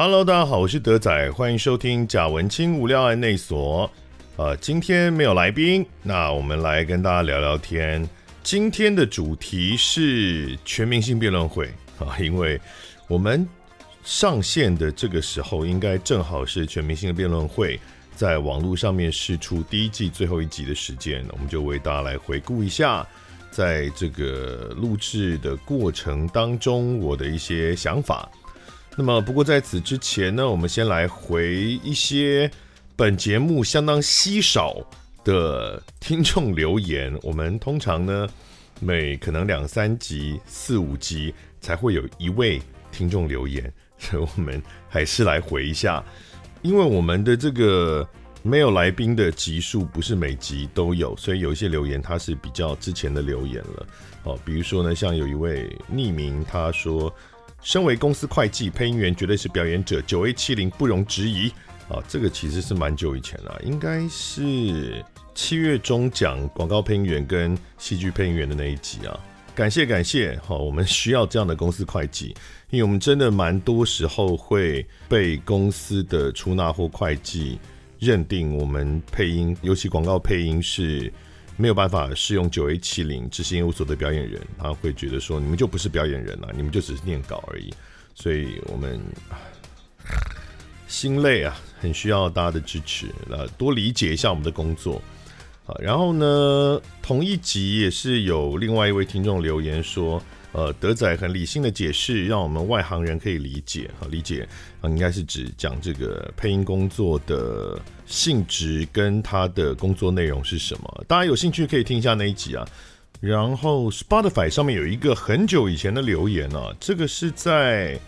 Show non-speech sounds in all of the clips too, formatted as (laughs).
Hello，大家好，我是德仔，欢迎收听贾文清无聊案内所。呃，今天没有来宾，那我们来跟大家聊聊天。今天的主题是全明星辩论会啊，因为我们上线的这个时候，应该正好是全明星的辩论会在网络上面试出第一季最后一集的时间，我们就为大家来回顾一下，在这个录制的过程当中，我的一些想法。那么，不过在此之前呢，我们先来回一些本节目相当稀少的听众留言。我们通常呢，每可能两三集、四五集才会有一位听众留言，所以我们还是来回一下。因为我们的这个没有来宾的集数不是每集都有，所以有一些留言它是比较之前的留言了。哦，比如说呢，像有一位匿名他说。身为公司会计，配音员绝对是表演者，九 A 七零不容置疑啊！这个其实是蛮久以前了，应该是七月中讲广告配音员跟戏剧配音员的那一集啊。感谢感谢，好，我们需要这样的公司会计，因为我们真的蛮多时候会被公司的出纳或会计认定我们配音，尤其广告配音是。没有办法适用九 A 七零执行业务所的表演人，他会觉得说，你们就不是表演人了，你们就只是念稿而已。所以我们心累啊，很需要大家的支持，呃，多理解一下我们的工作。啊，然后呢，同一集也是有另外一位听众留言说。呃，德仔很理性的解释，让我们外行人可以理解。好，理解啊，应该是指讲这个配音工作的性质跟他的工作内容是什么。大家有兴趣可以听一下那一集啊。然后 Spotify 上面有一个很久以前的留言啊，这个是在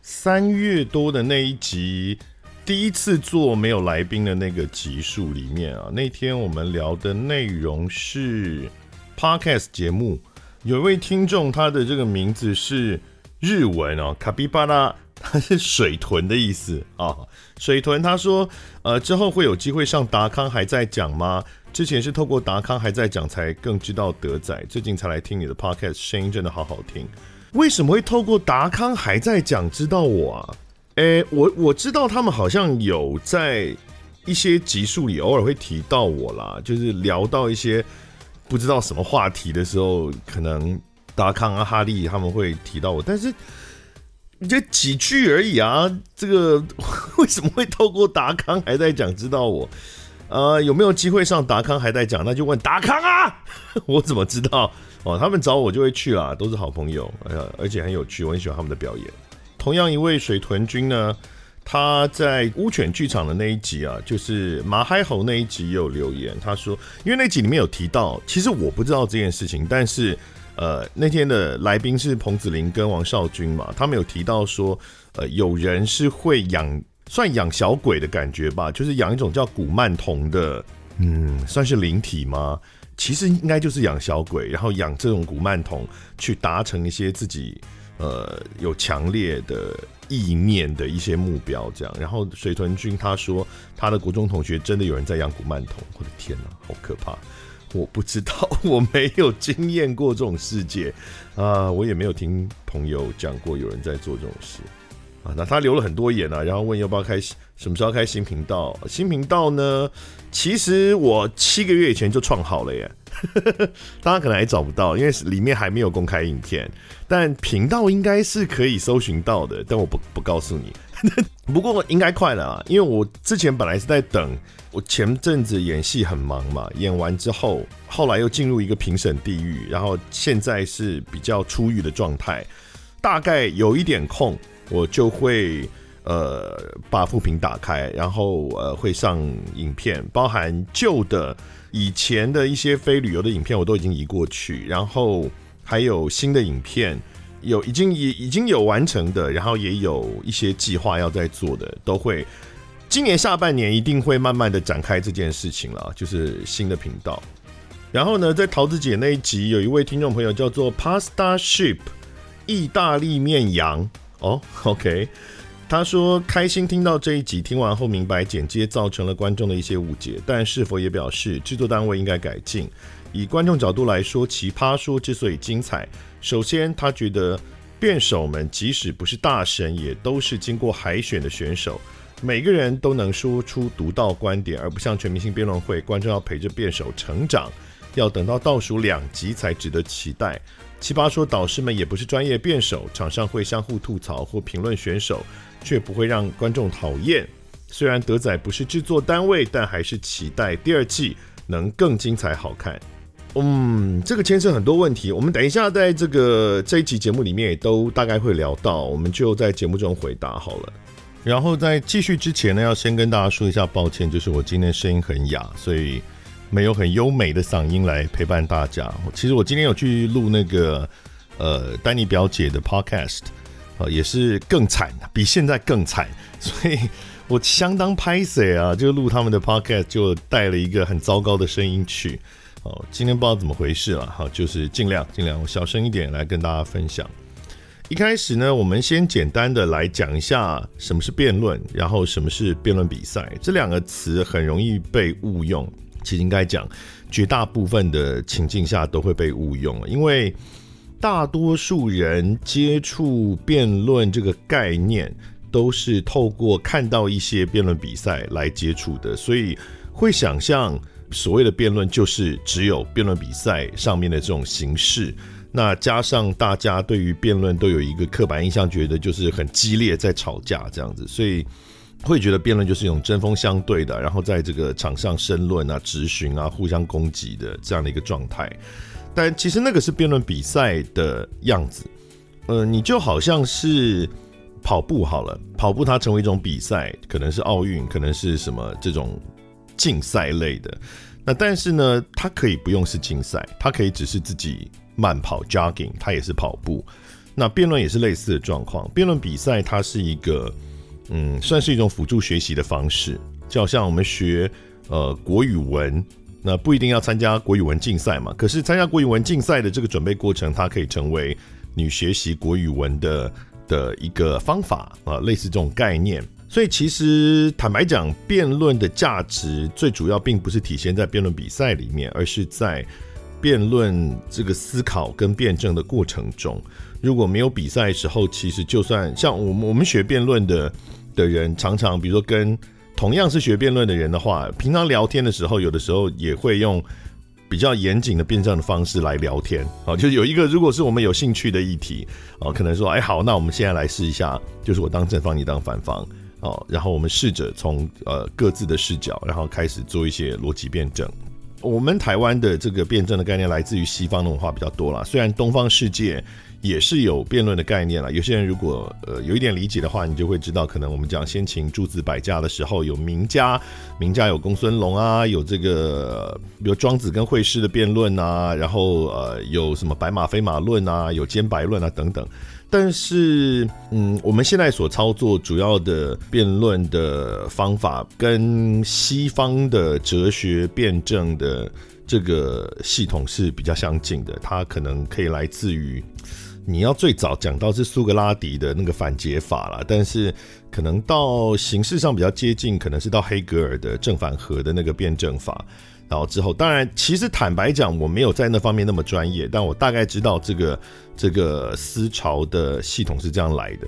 三月多的那一集，第一次做没有来宾的那个集数里面啊，那天我们聊的内容是 Podcast 节目。有一位听众，他的这个名字是日文哦，卡比巴拉，他 (laughs) 是水豚的意思啊。水豚他说，呃，之后会有机会上达康还在讲吗？之前是透过达康还在讲才更知道德仔，最近才来听你的 podcast，声音真的好好听。为什么会透过达康还在讲知道我啊？诶，我我知道他们好像有在一些集数里偶尔会提到我啦，就是聊到一些。不知道什么话题的时候，可能达康啊、哈利他们会提到我，但是你就几句而已啊。这个 (laughs) 为什么会透过达康还在讲知道我？呃，有没有机会上达康还在讲？那就问达康啊，(laughs) 我怎么知道？哦，他们找我就会去啦，都是好朋友，哎呀，而且很有趣，我很喜欢他们的表演。同样一位水豚君呢。他在乌犬剧场的那一集啊，就是马嗨猴那一集有留言，他说，因为那集里面有提到，其实我不知道这件事情，但是呃那天的来宾是彭子林跟王少军嘛，他们有提到说，呃有人是会养，算养小鬼的感觉吧，就是养一种叫古曼童的，嗯，算是灵体吗？其实应该就是养小鬼，然后养这种古曼童去达成一些自己呃有强烈的。意念的一些目标，这样。然后水豚君他说，他的国中同学真的有人在养古曼童，我的天哪，好可怕！我不知道，我没有经验过这种世界啊，我也没有听朋友讲过有人在做这种事啊。那他留了很多言啊，然后问要不要开什么时候开新频道？新频道呢？其实我七个月以前就创好了耶。(laughs) 大家可能还找不到，因为里面还没有公开影片，但频道应该是可以搜寻到的，但我不不告诉你。(laughs) 不过应该快了啊，因为我之前本来是在等，我前阵子演戏很忙嘛，演完之后，后来又进入一个评审地狱，然后现在是比较出狱的状态，大概有一点空，我就会呃把副屏打开，然后呃会上影片，包含旧的。以前的一些非旅游的影片我都已经移过去，然后还有新的影片，有已经已已经有完成的，然后也有一些计划要在做的，都会今年下半年一定会慢慢的展开这件事情了，就是新的频道。然后呢，在桃子姐那一集，有一位听众朋友叫做 Pasta Ship 意大利面羊哦，OK。他说：“开心听到这一集，听完后明白剪接造成了观众的一些误解，但是否也表示制作单位应该改进？以观众角度来说，奇葩说之所以精彩，首先他觉得辩手们即使不是大神，也都是经过海选的选手，每个人都能说出独到观点，而不像全明星辩论会，观众要陪着辩手成长，要等到倒数两集才值得期待。奇葩说导师们也不是专业辩手，场上会相互吐槽或评论选手，却不会让观众讨厌。虽然德仔不是制作单位，但还是期待第二季能更精彩好看。嗯，这个牵涉很多问题，我们等一下在这个这一集节目里面也都大概会聊到，我们就在节目中回答好了。然后在继续之前呢，要先跟大家说一下抱歉，就是我今天声音很哑，所以没有很优美的嗓音来陪伴大家。其实我今天有去录那个呃丹尼表姐的 podcast，呃，也是更惨，比现在更惨，所以我相当拍谢啊，就录他们的 podcast 就带了一个很糟糕的声音去。哦，今天不知道怎么回事了，好，就是尽量尽量小声一点来跟大家分享。一开始呢，我们先简单的来讲一下什么是辩论，然后什么是辩论比赛。这两个词很容易被误用，其实应该讲绝大部分的情境下都会被误用，因为大多数人接触辩论这个概念都是透过看到一些辩论比赛来接触的，所以会想象。所谓的辩论就是只有辩论比赛上面的这种形式，那加上大家对于辩论都有一个刻板印象，觉得就是很激烈在吵架这样子，所以会觉得辩论就是一种针锋相对的，然后在这个场上申论啊、质询啊、互相攻击的这样的一个状态。但其实那个是辩论比赛的样子，呃，你就好像是跑步好了，跑步它成为一种比赛，可能是奥运，可能是什么这种。竞赛类的，那但是呢，它可以不用是竞赛，它可以只是自己慢跑 （jogging），它也是跑步。那辩论也是类似的状况，辩论比赛它是一个，嗯，算是一种辅助学习的方式，就好像我们学呃国语文，那不一定要参加国语文竞赛嘛，可是参加国语文竞赛的这个准备过程，它可以成为你学习国语文的的一个方法啊，类似这种概念。所以其实坦白讲，辩论的价值最主要并不是体现在辩论比赛里面，而是在辩论这个思考跟辩证的过程中。如果没有比赛的时候，其实就算像我们我们学辩论的的人，常常比如说跟同样是学辩论的人的话，平常聊天的时候，有的时候也会用比较严谨的辩证的方式来聊天啊。就有一个如果是我们有兴趣的议题啊，可能说，哎，好，那我们现在来试一下，就是我当正方，你当反方。哦，然后我们试着从呃各自的视角，然后开始做一些逻辑辩证。我们台湾的这个辩证的概念来自于西方的文化比较多啦，虽然东方世界也是有辩论的概念啦。有些人如果呃有一点理解的话，你就会知道，可能我们讲先秦诸子百家的时候，有名家，名家有公孙龙啊，有这个比如庄子跟惠施的辩论啊，然后呃有什么白马非马论啊，有兼白论啊等等。但是，嗯，我们现在所操作主要的辩论的方法，跟西方的哲学辩证的这个系统是比较相近的。它可能可以来自于，你要最早讲到是苏格拉底的那个反解法啦，但是可能到形式上比较接近，可能是到黑格尔的正反合的那个辩证法。然后之后，当然，其实坦白讲，我没有在那方面那么专业，但我大概知道这个这个思潮的系统是这样来的。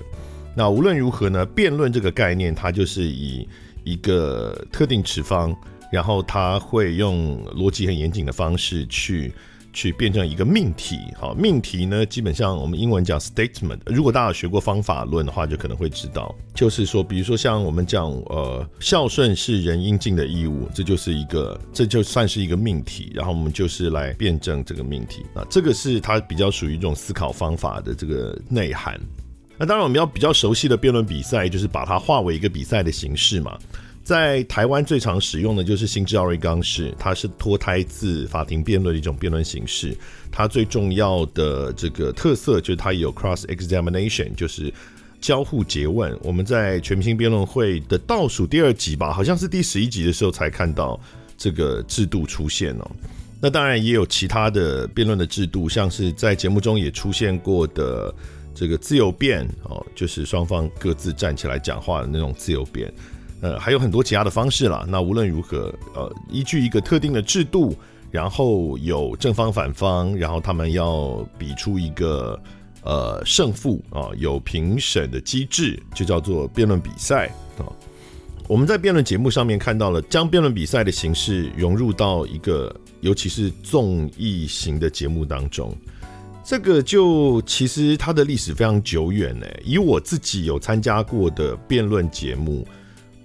那无论如何呢，辩论这个概念，它就是以一个特定持方，然后他会用逻辑很严谨的方式去。去辩证一个命题，好，命题呢，基本上我们英文讲 statement。如果大家学过方法论的话，就可能会知道，就是说，比如说像我们讲，呃，孝顺是人应尽的义务，这就是一个，这就算是一个命题。然后我们就是来辩证这个命题啊，这个是它比较属于一种思考方法的这个内涵。那当然，我们要比较熟悉的辩论比赛，就是把它化为一个比赛的形式嘛。在台湾最常使用的就是新治奥瑞冈式，它是脱胎自法庭辩论的一种辩论形式。它最重要的这个特色就是它有 cross examination，就是交互诘问。我们在全明星辩论会的倒数第二集吧，好像是第十一集的时候才看到这个制度出现哦。那当然也有其他的辩论的制度，像是在节目中也出现过的这个自由辩哦，就是双方各自站起来讲话的那种自由辩。呃，还有很多其他的方式啦。那无论如何，呃，依据一个特定的制度，然后有正方反方，然后他们要比出一个呃胜负啊，有评审的机制，就叫做辩论比赛啊。我们在辩论节目上面看到了将辩论比赛的形式融入到一个尤其是综艺型的节目当中。这个就其实它的历史非常久远呢。以我自己有参加过的辩论节目，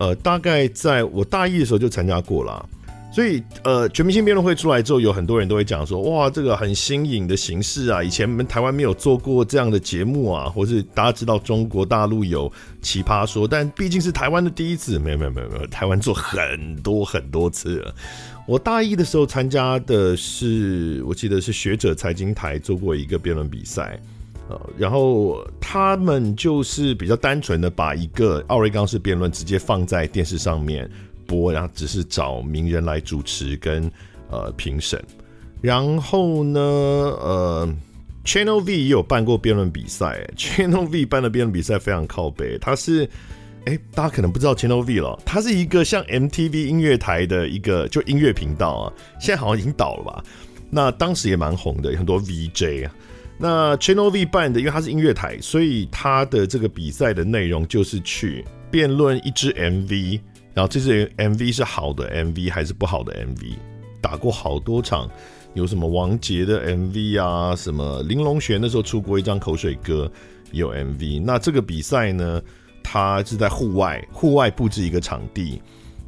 呃，大概在我大一的时候就参加过了。所以，呃，全明星辩论会出来之后，有很多人都会讲说，哇，这个很新颖的形式啊，以前我们台湾没有做过这样的节目啊，或是大家知道中国大陆有奇葩说，但毕竟是台湾的第一次，没有没有没有没有，台湾做很多很多次了。我大一的时候参加的是，我记得是学者财经台做过一个辩论比赛，呃，然后他们就是比较单纯的把一个奥瑞冈式辩论直接放在电视上面播，然后只是找名人来主持跟呃评审。然后呢，呃，Channel V 也有办过辩论比赛，(laughs) Channel V 办的辩论比赛非常靠北，它是。哎，大家可能不知道 Channel V 了，它是一个像 MTV 音乐台的一个就音乐频道啊，现在好像已经倒了吧？那当时也蛮红的，有很多 VJ 啊。那 Channel V 办的，因为它是音乐台，所以它的这个比赛的内容就是去辩论一支 MV，然后这支 MV 是好的 MV 还是不好的 MV，打过好多场，有什么王杰的 MV 啊，什么林隆璇那时候出过一张口水歌有 MV，那这个比赛呢？它是在户外，户外布置一个场地，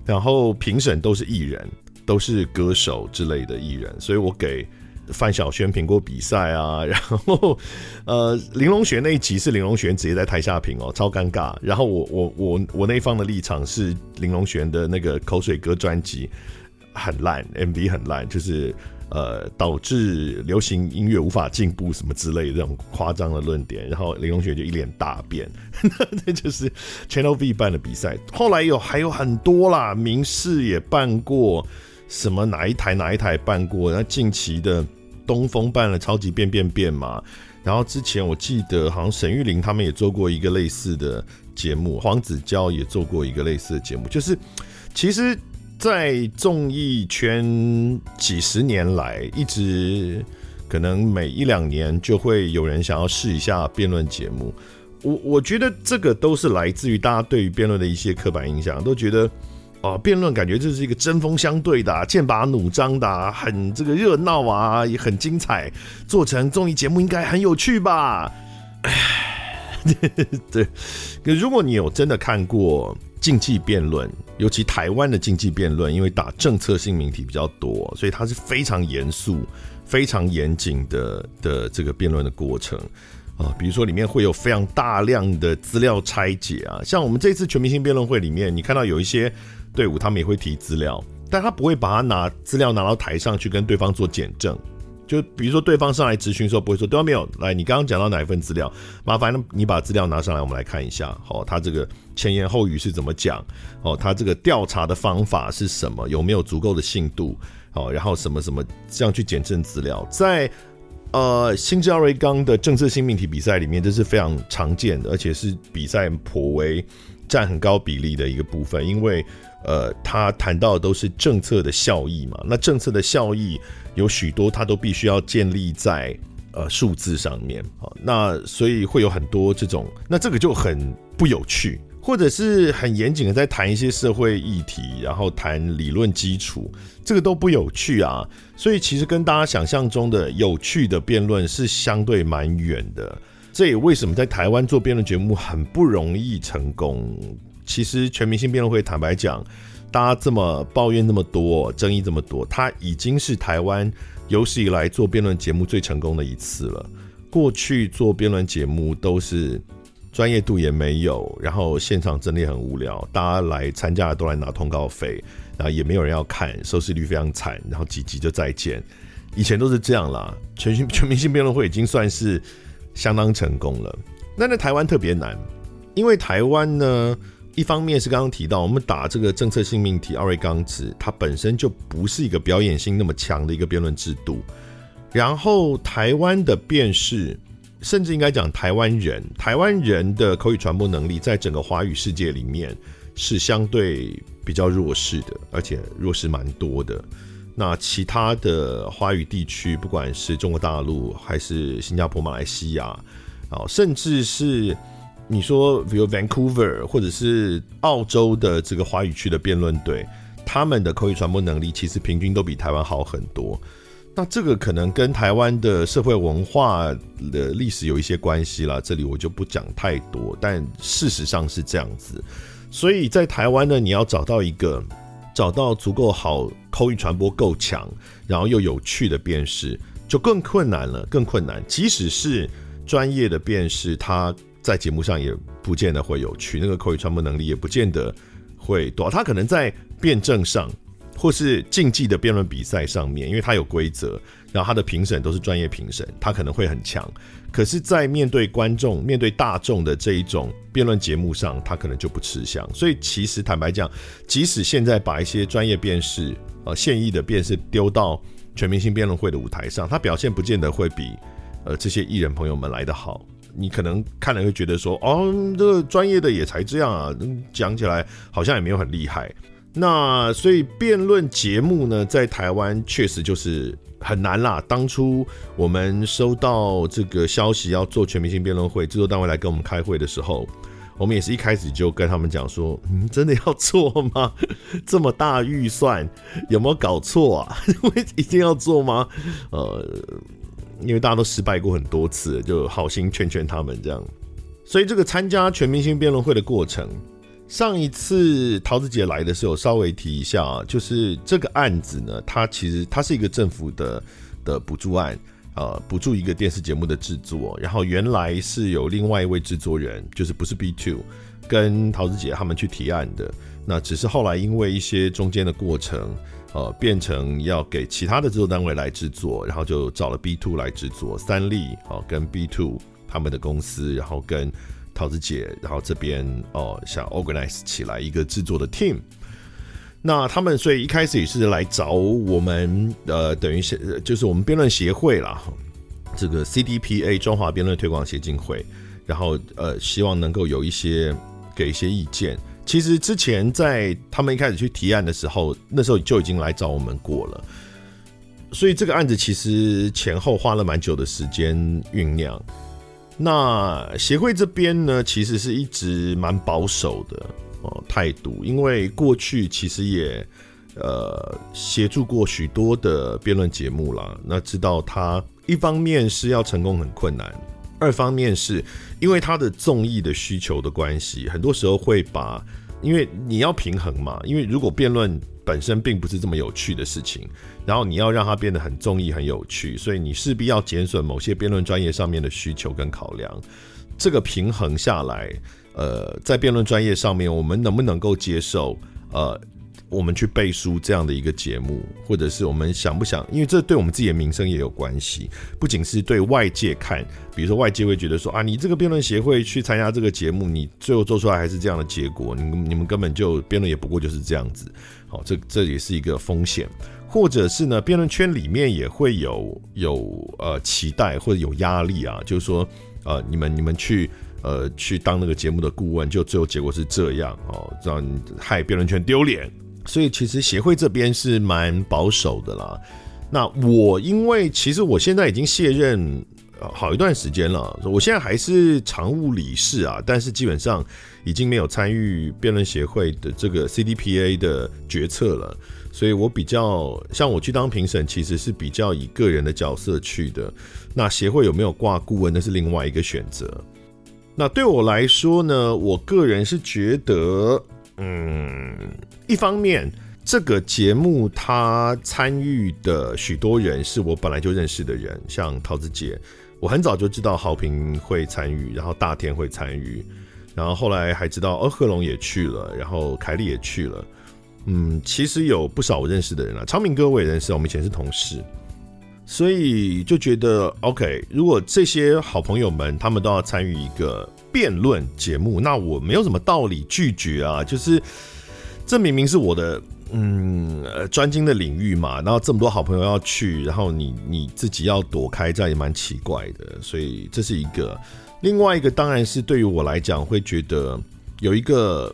然后评审都是艺人，都是歌手之类的艺人，所以我给范晓萱评过比赛啊，(laughs) 然后呃林隆璇那一集是林隆璇直接在台下评哦，超尴尬。然后我我我我那一方的立场是林隆璇的那个口水歌专辑很烂，MV 很烂，就是。呃，导致流行音乐无法进步什么之类的这种夸张的论点，然后林隆璇就一脸大变，(laughs) 那就是 Channel V 办的比赛。后来有还有很多啦，明视也办过，什么哪一台哪一台办过？那近期的东风办了超级变变变嘛，然后之前我记得好像沈玉琳他们也做过一个类似的节目，黄子佼也做过一个类似的节目，就是其实。在综艺圈几十年来，一直可能每一两年就会有人想要试一下辩论节目。我我觉得这个都是来自于大家对于辩论的一些刻板印象，都觉得哦，辩论感觉这是一个针锋相对的、啊、剑拔弩张的、很这个热闹啊，也很精彩。做成综艺节目应该很有趣吧？(laughs) 对，可如果你有真的看过。竞技辩论，尤其台湾的竞技辩论，因为打政策性命题比较多，所以它是非常严肃、非常严谨的的这个辩论的过程啊。比如说里面会有非常大量的资料拆解啊，像我们这次全明星辩论会里面，你看到有一些队伍他们也会提资料，但他不会把它拿资料拿到台上去跟对方做检证。就比如说，对方上来质询的时候，不会说对方没有来，你刚刚讲到哪一份资料？麻烦你把资料拿上来，我们来看一下。好，他这个前言后语是怎么讲？哦，他这个调查的方法是什么？有没有足够的信度？好，然后什么什么这样去检证资料？在呃，新奥瑞刚的政策性命题比赛里面，这是非常常见的，而且是比赛颇为占很高比例的一个部分，因为呃，他谈到的都是政策的效益嘛，那政策的效益。有许多，它都必须要建立在呃数字上面，好，那所以会有很多这种，那这个就很不有趣，或者是很严谨的在谈一些社会议题，然后谈理论基础，这个都不有趣啊。所以其实跟大家想象中的有趣的辩论是相对蛮远的。这也为什么在台湾做辩论节目很不容易成功。其实全明星辩论会，坦白讲。大家这么抱怨那么多，争议这么多，它已经是台湾有史以来做辩论节目最成功的一次了。过去做辩论节目都是专业度也没有，然后现场真的很无聊，大家来参加的都来拿通告费，然后也没有人要看，收视率非常惨，然后几集就再见。以前都是这样啦，(laughs) 全新全明星辩论会已经算是相当成功了。那在台湾特别难，因为台湾呢。一方面是刚刚提到，我们打这个政策性命题奥瑞冈制，它本身就不是一个表演性那么强的一个辩论制度。然后台湾的辩士，甚至应该讲台湾人，台湾人的口语传播能力，在整个华语世界里面是相对比较弱势的，而且弱势蛮多的。那其他的华语地区，不管是中国大陆还是新加坡、马来西亚。啊，甚至是你说比如 Vancouver 或者是澳洲的这个华语区的辩论队，他们的口语传播能力其实平均都比台湾好很多。那这个可能跟台湾的社会文化的历史有一些关系啦，这里我就不讲太多。但事实上是这样子，所以在台湾呢，你要找到一个找到足够好口语传播够强，然后又有趣的辩士，就更困难了，更困难。即使是专业的辩士，他在节目上也不见得会有趣，那个口语传播能力也不见得会多，他可能在辩证上。或是竞技的辩论比赛上面，因为他有规则，然后他的评审都是专业评审，他可能会很强。可是，在面对观众、面对大众的这一种辩论节目上，他可能就不吃香。所以，其实坦白讲，即使现在把一些专业辩士、呃现役的辩士丢到全明星辩论会的舞台上，他表现不见得会比呃这些艺人朋友们来得好。你可能看了会觉得说，哦，这个专业的也才这样啊，讲起来好像也没有很厉害。那所以辩论节目呢，在台湾确实就是很难啦。当初我们收到这个消息要做全明星辩论会，制作单位来跟我们开会的时候，我们也是一开始就跟他们讲说：“嗯，真的要做吗？(laughs) 这么大预算，有没有搞错啊？(laughs) 一定要做吗？”呃，因为大家都失败过很多次，就好心劝劝他们这样。所以这个参加全明星辩论会的过程。上一次陶子姐来的时候，稍微提一下啊，就是这个案子呢，它其实它是一个政府的的补助案，呃，补助一个电视节目的制作。然后原来是有另外一位制作人，就是不是 B Two，跟陶子姐他们去提案的。那只是后来因为一些中间的过程，呃，变成要给其他的制作单位来制作，然后就找了 B two 来制作。三立啊，跟 B two 他们的公司，然后跟。桃子姐，然后这边哦，想 organize 起来一个制作的 team，那他们所以一开始也是来找我们，呃，等于是就是我们辩论协会啦，这个 CDPA 中华辩论推广协进会，然后呃，希望能够有一些给一些意见。其实之前在他们一开始去提案的时候，那时候就已经来找我们过了，所以这个案子其实前后花了蛮久的时间酝酿。那协会这边呢，其实是一直蛮保守的哦态度，因为过去其实也呃协助过许多的辩论节目啦。那知道他一方面是要成功很困难，二方面是因为他的综艺的需求的关系，很多时候会把，因为你要平衡嘛，因为如果辩论。本身并不是这么有趣的事情，然后你要让它变得很综艺、很有趣，所以你势必要减损某些辩论专业上面的需求跟考量。这个平衡下来，呃，在辩论专业上面，我们能不能够接受？呃。我们去背书这样的一个节目，或者是我们想不想？因为这对我们自己的名声也有关系，不仅是对外界看，比如说外界会觉得说啊，你这个辩论协会去参加这个节目，你最后做出来还是这样的结果，你你们根本就辩论也不过就是这样子。好，这这也是一个风险，或者是呢，辩论圈里面也会有有呃期待或者有压力啊，就是说呃，你们你们去呃去当那个节目的顾问，就最后结果是这样哦，让害辩论圈丢脸。所以其实协会这边是蛮保守的啦。那我因为其实我现在已经卸任好一段时间了，我现在还是常务理事啊，但是基本上已经没有参与辩论协会的这个 CDPA 的决策了。所以我比较像我去当评审，其实是比较以个人的角色去的。那协会有没有挂顾问，那是另外一个选择。那对我来说呢，我个人是觉得。嗯，一方面，这个节目他参与的许多人是我本来就认识的人，像陶子姐，我很早就知道豪平会参与，然后大天会参与，然后后来还知道哦，贺龙也去了，然后凯丽也去了。嗯，其实有不少我认识的人啊，昌明哥我也认识，我们以前是同事，所以就觉得 OK，如果这些好朋友们他们都要参与一个。辩论节目，那我没有什么道理拒绝啊。就是这明明是我的嗯专精的领域嘛，然后这么多好朋友要去，然后你你自己要躲开，这样也蛮奇怪的。所以这是一个，另外一个当然是对于我来讲，会觉得有一个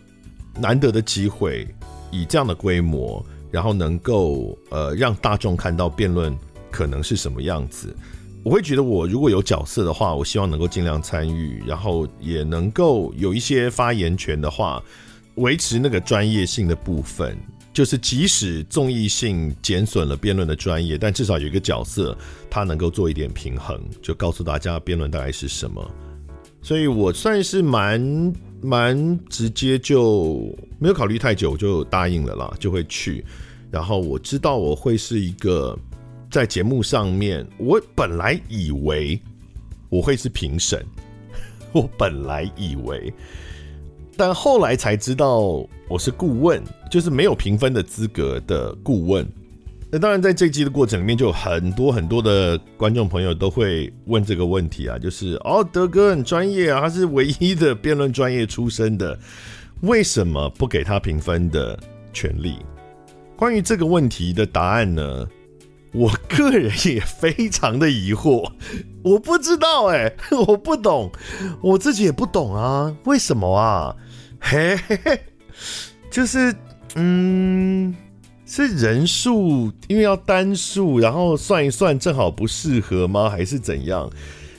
难得的机会，以这样的规模，然后能够呃让大众看到辩论可能是什么样子。我会觉得我如果有角色的话，我希望能够尽量参与，然后也能够有一些发言权的话，维持那个专业性的部分。就是即使综艺性减损了辩论的专业，但至少有一个角色，他能够做一点平衡，就告诉大家辩论大概是什么。所以我算是蛮蛮直接，就没有考虑太久就答应了啦，就会去。然后我知道我会是一个在节目上面，我本来以为我会是评审，我本来以为。但后来才知道我是顾问，就是没有评分的资格的顾问。那当然，在这一季的过程里面，就有很多很多的观众朋友都会问这个问题啊，就是哦，德哥很专业啊，他是唯一的辩论专业出身的，为什么不给他评分的权利？关于这个问题的答案呢，我个人也非常的疑惑，我不知道哎、(laughs) 我不懂，我自己也不懂啊，为什么啊？嘿嘿嘿，(laughs) 就是嗯，是人数，因为要单数，然后算一算正好不适合吗？还是怎样？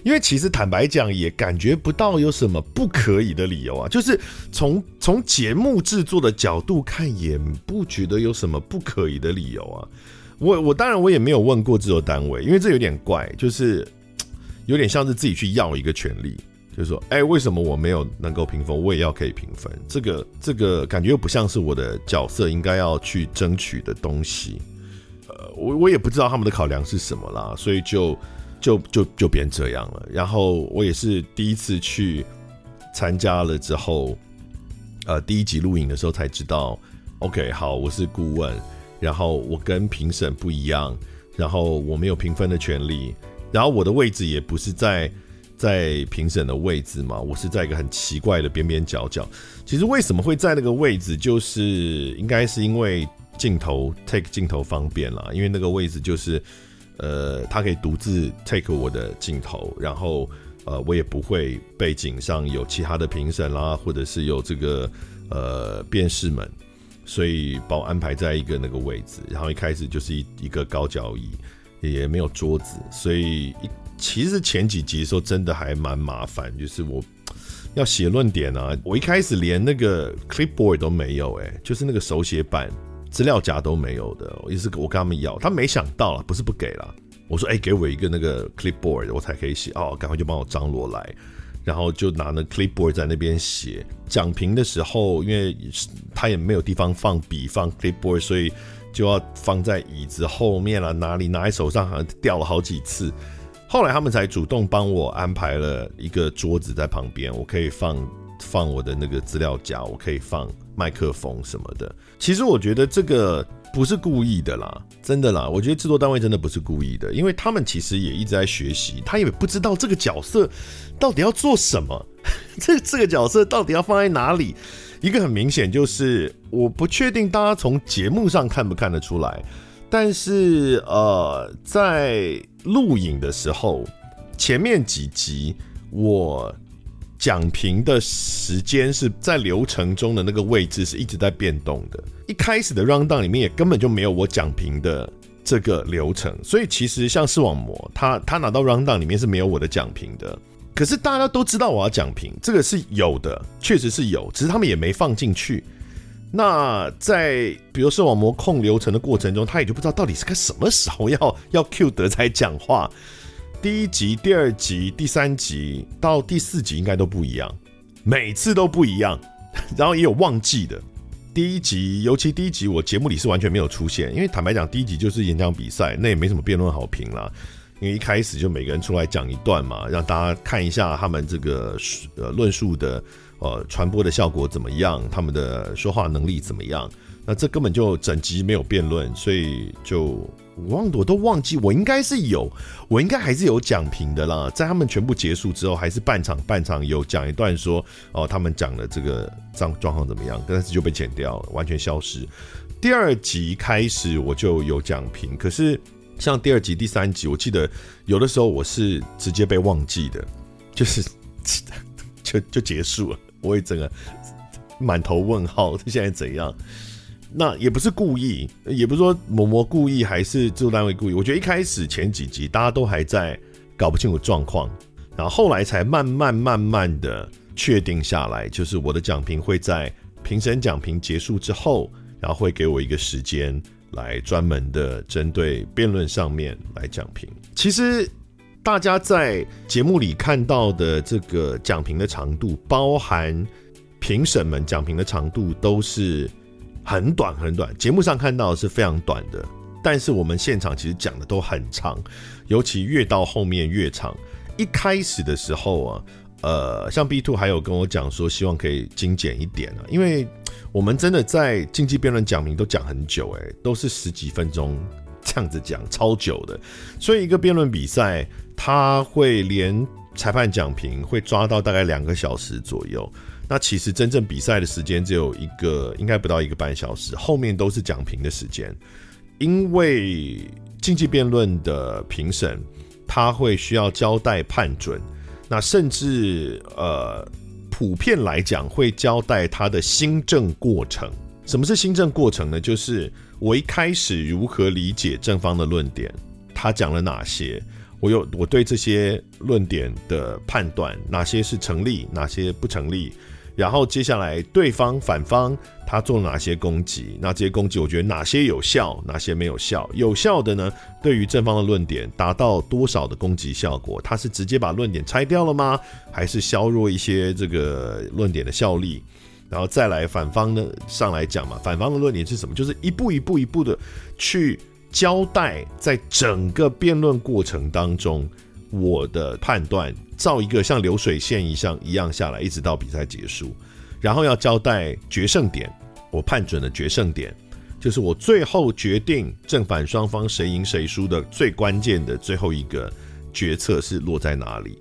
因为其实坦白讲，也感觉不到有什么不可以的理由啊。就是从从节目制作的角度看，也不觉得有什么不可以的理由啊。我我当然我也没有问过制作单位，因为这有点怪，就是 (tsk) 有点像是自己去要一个权利，就是说，哎，为什么我没有能够评分，我也要可以评分？这个这个感觉又不像是我的角色应该要去争取的东西。呃，我我也不知道他们的考量是什么啦，所以就就就就变这样了。然后我也是第一次去参加了之后，呃，第一集录影的时候才知道，OK，好，我是顾问。然后我跟评审不一样，然后我没有评分的权利，然后我的位置也不是在在评审的位置嘛，我是在一个很奇怪的边边角角。其实为什么会在那个位置，就是应该是因为镜头 take 镜头方便啦，因为那个位置就是呃，他可以独自 take 我的镜头，然后呃，我也不会背景上有其他的评审啦，或者是有这个呃辩士们。所以把我安排在一个那个位置，然后一开始就是一一个高脚椅，也没有桌子，所以一其实前几集的时候真的还蛮麻烦，就是我要写论点啊，我一开始连那个 clipboard 都没有，哎，就是那个手写板资料夹都没有的，我意思我跟他们要，他没想到了，不是不给了，我说哎，给我一个那个 clipboard，我才可以写，哦，赶快就帮我张罗来。然后就拿那 clipboard 在那边写讲评的时候，因为他也没有地方放笔放 clipboard，所以就要放在椅子后面了，哪里拿在手上好像掉了好几次。后来他们才主动帮我安排了一个桌子在旁边，我可以放放我的那个资料夹，我可以放麦克风什么的。其实我觉得这个。不是故意的啦，真的啦，我觉得制作单位真的不是故意的，因为他们其实也一直在学习，他也不知道这个角色到底要做什么，(laughs) 这这个角色到底要放在哪里。一个很明显就是，我不确定大家从节目上看不看得出来，但是呃，在录影的时候，前面几集我。讲评的时间是在流程中的那个位置是一直在变动的。一开始的 rounddown 里面也根本就没有我讲评的这个流程，所以其实像视网膜，他他拿到 rounddown 里面是没有我的讲评的。可是大家都知道我要讲评，这个是有的，确实是有，只是他们也没放进去。那在比如视网膜控流程的过程中，他也就不知道到底是个什么时候要要 Q 德才讲话。第一集、第二集、第三集到第四集应该都不一样，每次都不一样，然后也有忘记的。第一集，尤其第一集，我节目里是完全没有出现，因为坦白讲，第一集就是演讲比赛，那也没什么辩论好评啦。因为一开始就每个人出来讲一段嘛，让大家看一下他们这个呃论述的呃传播的效果怎么样，他们的说话能力怎么样。那这根本就整集没有辩论，所以就。忘，我都忘记，我应该是有，我应该还是有讲评的啦。在他们全部结束之后，还是半场半场有讲一段说，哦，他们讲的这个状状况怎么样，但是就被剪掉了，完全消失。第二集开始我就有讲评，可是像第二集、第三集，我记得有的时候我是直接被忘记的，就是 (laughs) 就就结束了，我也整个满头问号，现在怎样？那也不是故意，也不是说某某故意还是制作单位故意。我觉得一开始前几集大家都还在搞不清楚状况，然后后来才慢慢慢慢的确定下来，就是我的讲评会在评审讲评结束之后，然后会给我一个时间来专门的针对辩论上面来讲评。其实大家在节目里看到的这个讲评的长度，包含评审们讲评的长度，都是很短很短。节目上看到的是非常短的。但是我们现场其实讲的都很长，尤其越到后面越长。一开始的时候啊，呃，像 B Two 还有跟我讲说，希望可以精简一点啊，因为我们真的在竞技辩论讲明都讲很久，诶，都是十几分钟这样子讲，超久的。所以一个辩论比赛，他会连裁判讲评会抓到大概两个小时左右。那其实真正比赛的时间只有一个，应该不到一个半小时，后面都是讲评的时间。因为竞技辩论的评审，他会需要交代判准，那甚至呃，普遍来讲会交代他的新证过程。什么是新证过程呢？就是我一开始如何理解正方的论点，他讲了哪些，我有我对这些论点的判断，哪些是成立，哪些不成立。然后接下来，对方反方他做了哪些攻击？那这些攻击，我觉得哪些有效，哪些没有效？有效的呢？对于正方的论点达到多少的攻击效果？他是直接把论点拆掉了吗？还是削弱一些这个论点的效力？然后再来反方呢，上来讲嘛，反方的论点是什么？就是一步一步一步的去交代，在整个辩论过程当中。我的判断，造一个像流水线一样一样下来，一直到比赛结束，然后要交代决胜点，我判准的决胜点，就是我最后决定正反双方谁赢谁输的最关键的最后一个决策是落在哪里，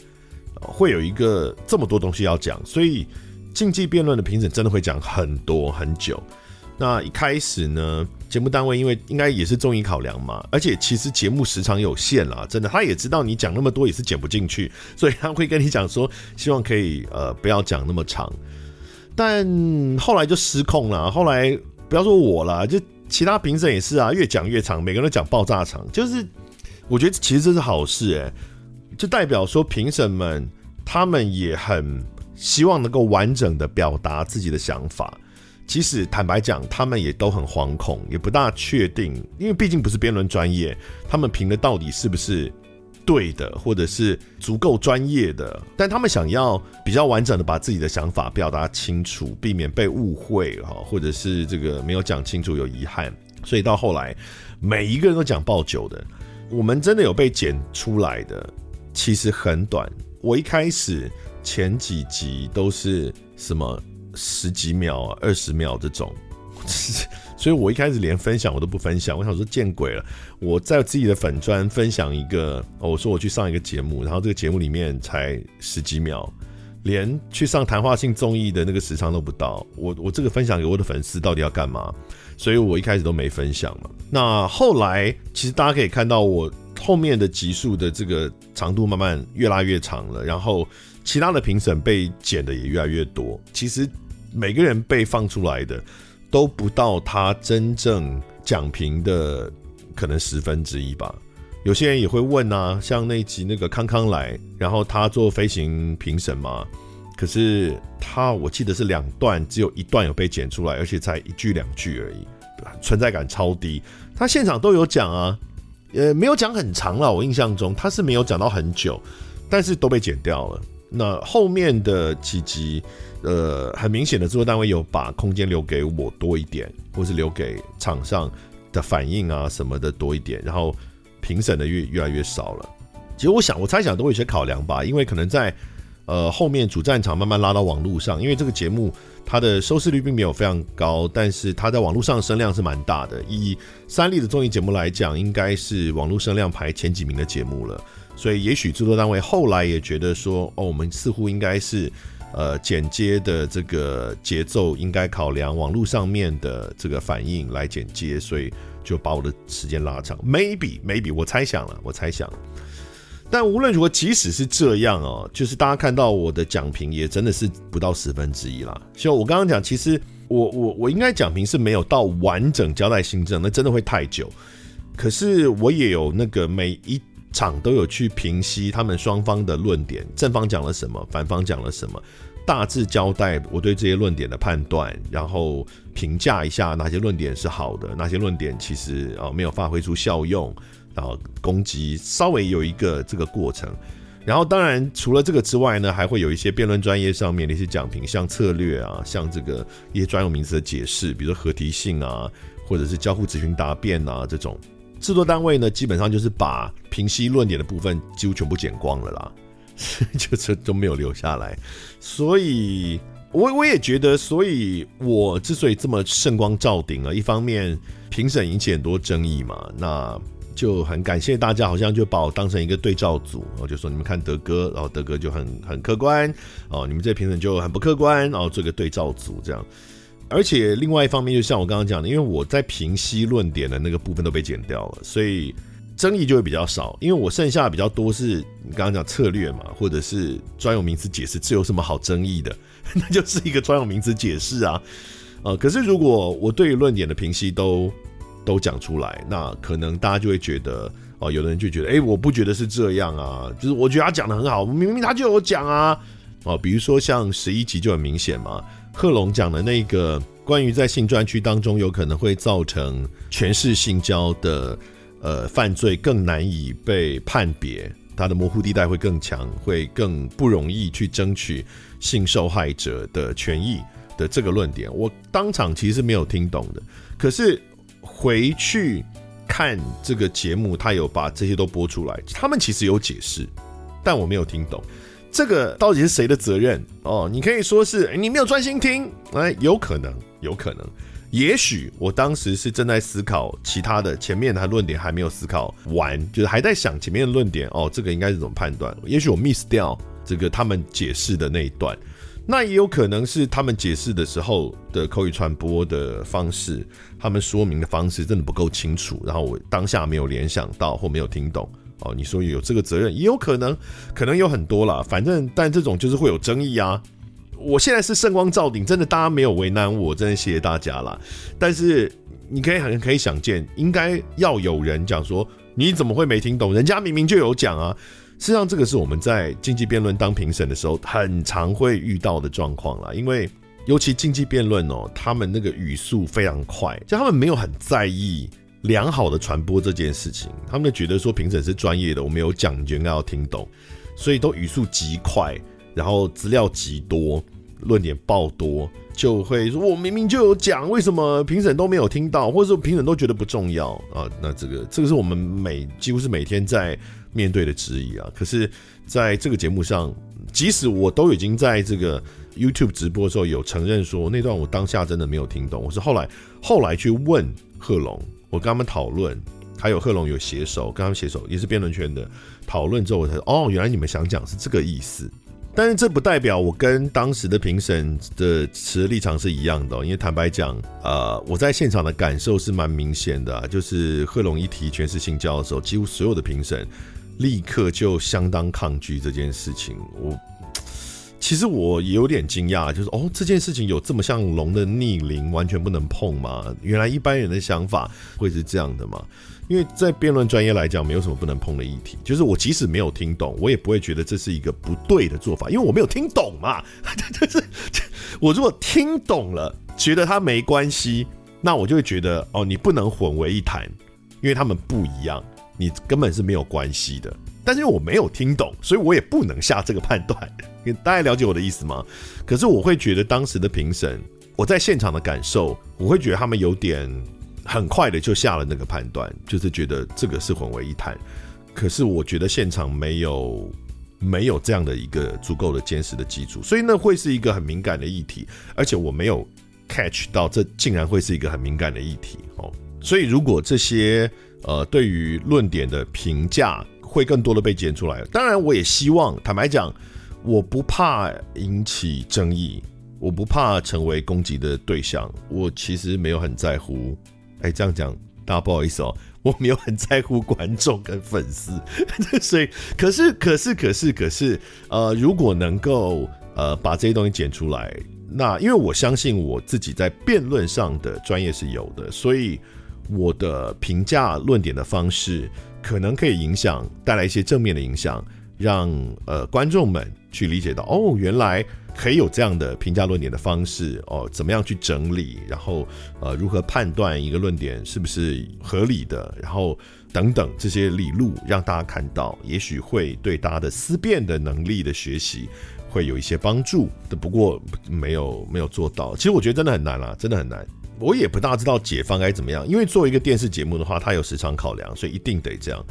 会有一个这么多东西要讲，所以竞技辩论的评审真的会讲很多很久。那一开始呢，节目单位因为应该也是综艺考量嘛，而且其实节目时长有限啦，真的，他也知道你讲那么多也是剪不进去，所以他会跟你讲说，希望可以呃不要讲那么长。但后来就失控了，后来不要说我了，就其他评审也是啊，越讲越长，每个人都讲爆炸长，就是我觉得其实这是好事哎、就代表说评审们他们也很希望能够完整的表达自己的想法。其实坦白讲，他们也都很惶恐，也不大确定，因为毕竟不是辩论专业，他们评的到底是不是对的，或者是足够专业的？但他们想要比较完整的把自己的想法表达清楚，避免被误会哈，或者是这个没有讲清楚有遗憾，所以到后来每一个人都讲爆酒的。我们真的有被剪出来的，其实很短。我一开始前几集都是什么？十几秒、二十秒这种，(laughs) 所以我一开始连分享我都不分享。我想说见鬼了！我在自己的粉专分享一个，我说我去上一个节目，然后这个节目里面才十几秒，连去上谈话性综艺的那个时长都不到。我我这个分享给我的粉丝到底要干嘛？所以我一开始都没分享嘛。那后来其实大家可以看到，我后面的集数的这个长度慢慢越拉越长了，然后其他的评审被剪的也越来越多。其实。每个人被放出来的都不到他真正讲评的可能十分之一吧。有些人也会问啊，像那集那个康康来，然后他做飞行评审嘛，可是他我记得是两段，只有一段有被剪出来，而且才一句两句而已，存在感超低。他现场都有讲啊，呃，没有讲很长了，我印象中他是没有讲到很久，但是都被剪掉了。那后面的几集。呃，很明显的制作单位有把空间留给我多一点，或是留给场上的反应啊什么的多一点，然后评审的越越来越少了。其实我想，我猜想都会有些考量吧，因为可能在呃后面主战场慢慢拉到网络上，因为这个节目它的收视率并没有非常高，但是它在网络上的声量是蛮大的。以三立的综艺节目来讲，应该是网络声量排前几名的节目了。所以也许制作单位后来也觉得说，哦，我们似乎应该是。呃，剪接的这个节奏应该考量网络上面的这个反应来剪接，所以就把我的时间拉长。Maybe, maybe，我猜想了，我猜想。但无论如何，即使是这样哦，就是大家看到我的讲评也真的是不到十分之一啦。就我刚刚讲，其实我我我应该讲评是没有到完整交代新证，那真的会太久。可是我也有那个每一场都有去平息他们双方的论点，正方讲了什么，反方讲了什么，大致交代我对这些论点的判断，然后评价一下哪些论点是好的，哪些论点其实啊没有发挥出效用，然后攻击稍微有一个这个过程。然后当然除了这个之外呢，还会有一些辩论专业上面的一些讲评，像策略啊，像这个一些专有名词的解释，比如说合题性啊，或者是交互质询答辩啊这种。制作单位呢，基本上就是把平息论点的部分几乎全部剪光了啦，(laughs) 就这都没有留下来。所以，我我也觉得，所以我之所以这么圣光照顶啊，一方面评审引起很多争议嘛，那就很感谢大家，好像就把我当成一个对照组，然后就说你们看德哥，然后德哥就很很客观哦，你们这评审就很不客观，然后做个对照组这样。而且另外一方面，就像我刚刚讲的，因为我在平息论点的那个部分都被剪掉了，所以争议就会比较少。因为我剩下的比较多是你刚刚讲策略嘛，或者是专有名词解释，这有什么好争议的？(laughs) 那就是一个专有名词解释啊。呃，可是如果我对于论点的平息都都讲出来，那可能大家就会觉得哦、有的人就觉得，哎、我不觉得是这样啊，就是我觉得他讲得很好，明明他就有讲啊。哦、比如说像十一集就很明显嘛。贺龙讲的那个关于在性专区当中有可能会造成权势性交的呃犯罪更难以被判别，它的模糊地带会更强，会更不容易去争取性受害者的权益的这个论点，我当场其实是没有听懂的。可是回去看这个节目，他有把这些都播出来，他们其实有解释，但我没有听懂。这个到底是谁的责任哦？你可以说是你没有专心听，哎，有可能，有可能，也许我当时是正在思考其他的前面的论点还没有思考完，就是还在想前面的论点哦，这个应该是怎么判断？也许我 miss 掉这个他们解释的那一段，那也有可能是他们解释的时候的口语传播的方式，他们说明的方式真的不够清楚，然后我当下没有联想到或没有听懂。哦，你说有这个责任，也有可能，可能有很多啦。反正，但这种就是会有争议啊。我现在是圣光照顶，真的，大家没有为难我，真的谢谢大家啦。但是，你可以很可以想见，应该要有人讲说，你怎么会没听懂？人家明明就有讲啊。实际上，这个是我们在竞技辩论当评审的时候，很常会遇到的状况啦。因为，尤其竞技辩论哦，他们那个语速非常快，就他们没有很在意。良好的传播这件事情，他们觉得说评审是专业的，我们有讲，你就应该要听懂，所以都语速极快，然后资料极多，论点爆多，就会说我明明就有讲，为什么评审都没有听到，或者说评审都觉得不重要啊？那这个这个是我们每几乎是每天在面对的质疑啊。可是在这个节目上，即使我都已经在这个 YouTube 直播的时候有承认说那段我当下真的没有听懂，我是后来后来去问贺龙。我跟他们讨论，还有贺龙有携手，跟他们携手也是辩论圈的讨论之后，我才说哦，原来你们想讲是这个意思。但是这不代表我跟当时的评审的持立场是一样的，因为坦白讲，呃，我在现场的感受是蛮明显的，就是贺龙一提全是性交的时候，几乎所有的评审立刻就相当抗拒这件事情。我。其实我也有点惊讶，就是哦，这件事情有这么像龙的逆鳞，完全不能碰吗？原来一般人的想法会是这样的吗？因为在辩论专业来讲，没有什么不能碰的议题。就是我即使没有听懂，我也不会觉得这是一个不对的做法，因为我没有听懂嘛。(laughs) 就是我如果听懂了，觉得它没关系，那我就会觉得哦，你不能混为一谈，因为他们不一样，你根本是没有关系的。但是因为我没有听懂，所以我也不能下这个判断。大家了解我的意思吗？可是我会觉得当时的评审，我在现场的感受，我会觉得他们有点很快的就下了那个判断，就是觉得这个是混为一谈。可是我觉得现场没有没有这样的一个足够的坚实的基础，所以那会是一个很敏感的议题。而且我没有 catch 到这竟然会是一个很敏感的议题哦。所以如果这些呃对于论点的评价，会更多的被剪出来。当然，我也希望，坦白讲，我不怕引起争议，我不怕成为攻击的对象。我其实没有很在乎。哎，这样讲，大家不好意思哦，我没有很在乎观众跟粉丝。(laughs) 所以，可是，可是，可是，可是，呃，如果能够呃把这些东西剪出来，那因为我相信我自己在辩论上的专业是有的，所以我的评价论点的方式。可能可以影响，带来一些正面的影响，让呃观众们去理解到，哦，原来可以有这样的评价论点的方式，哦，怎么样去整理，然后呃如何判断一个论点是不是合理的，然后等等这些理路，让大家看到，也许会对大家的思辨的能力的学习会有一些帮助的。不过没有没有做到，其实我觉得真的很难啦，真的很难。我也不大知道解放该怎么样，因为作为一个电视节目的话，它有时长考量，所以一定得这样。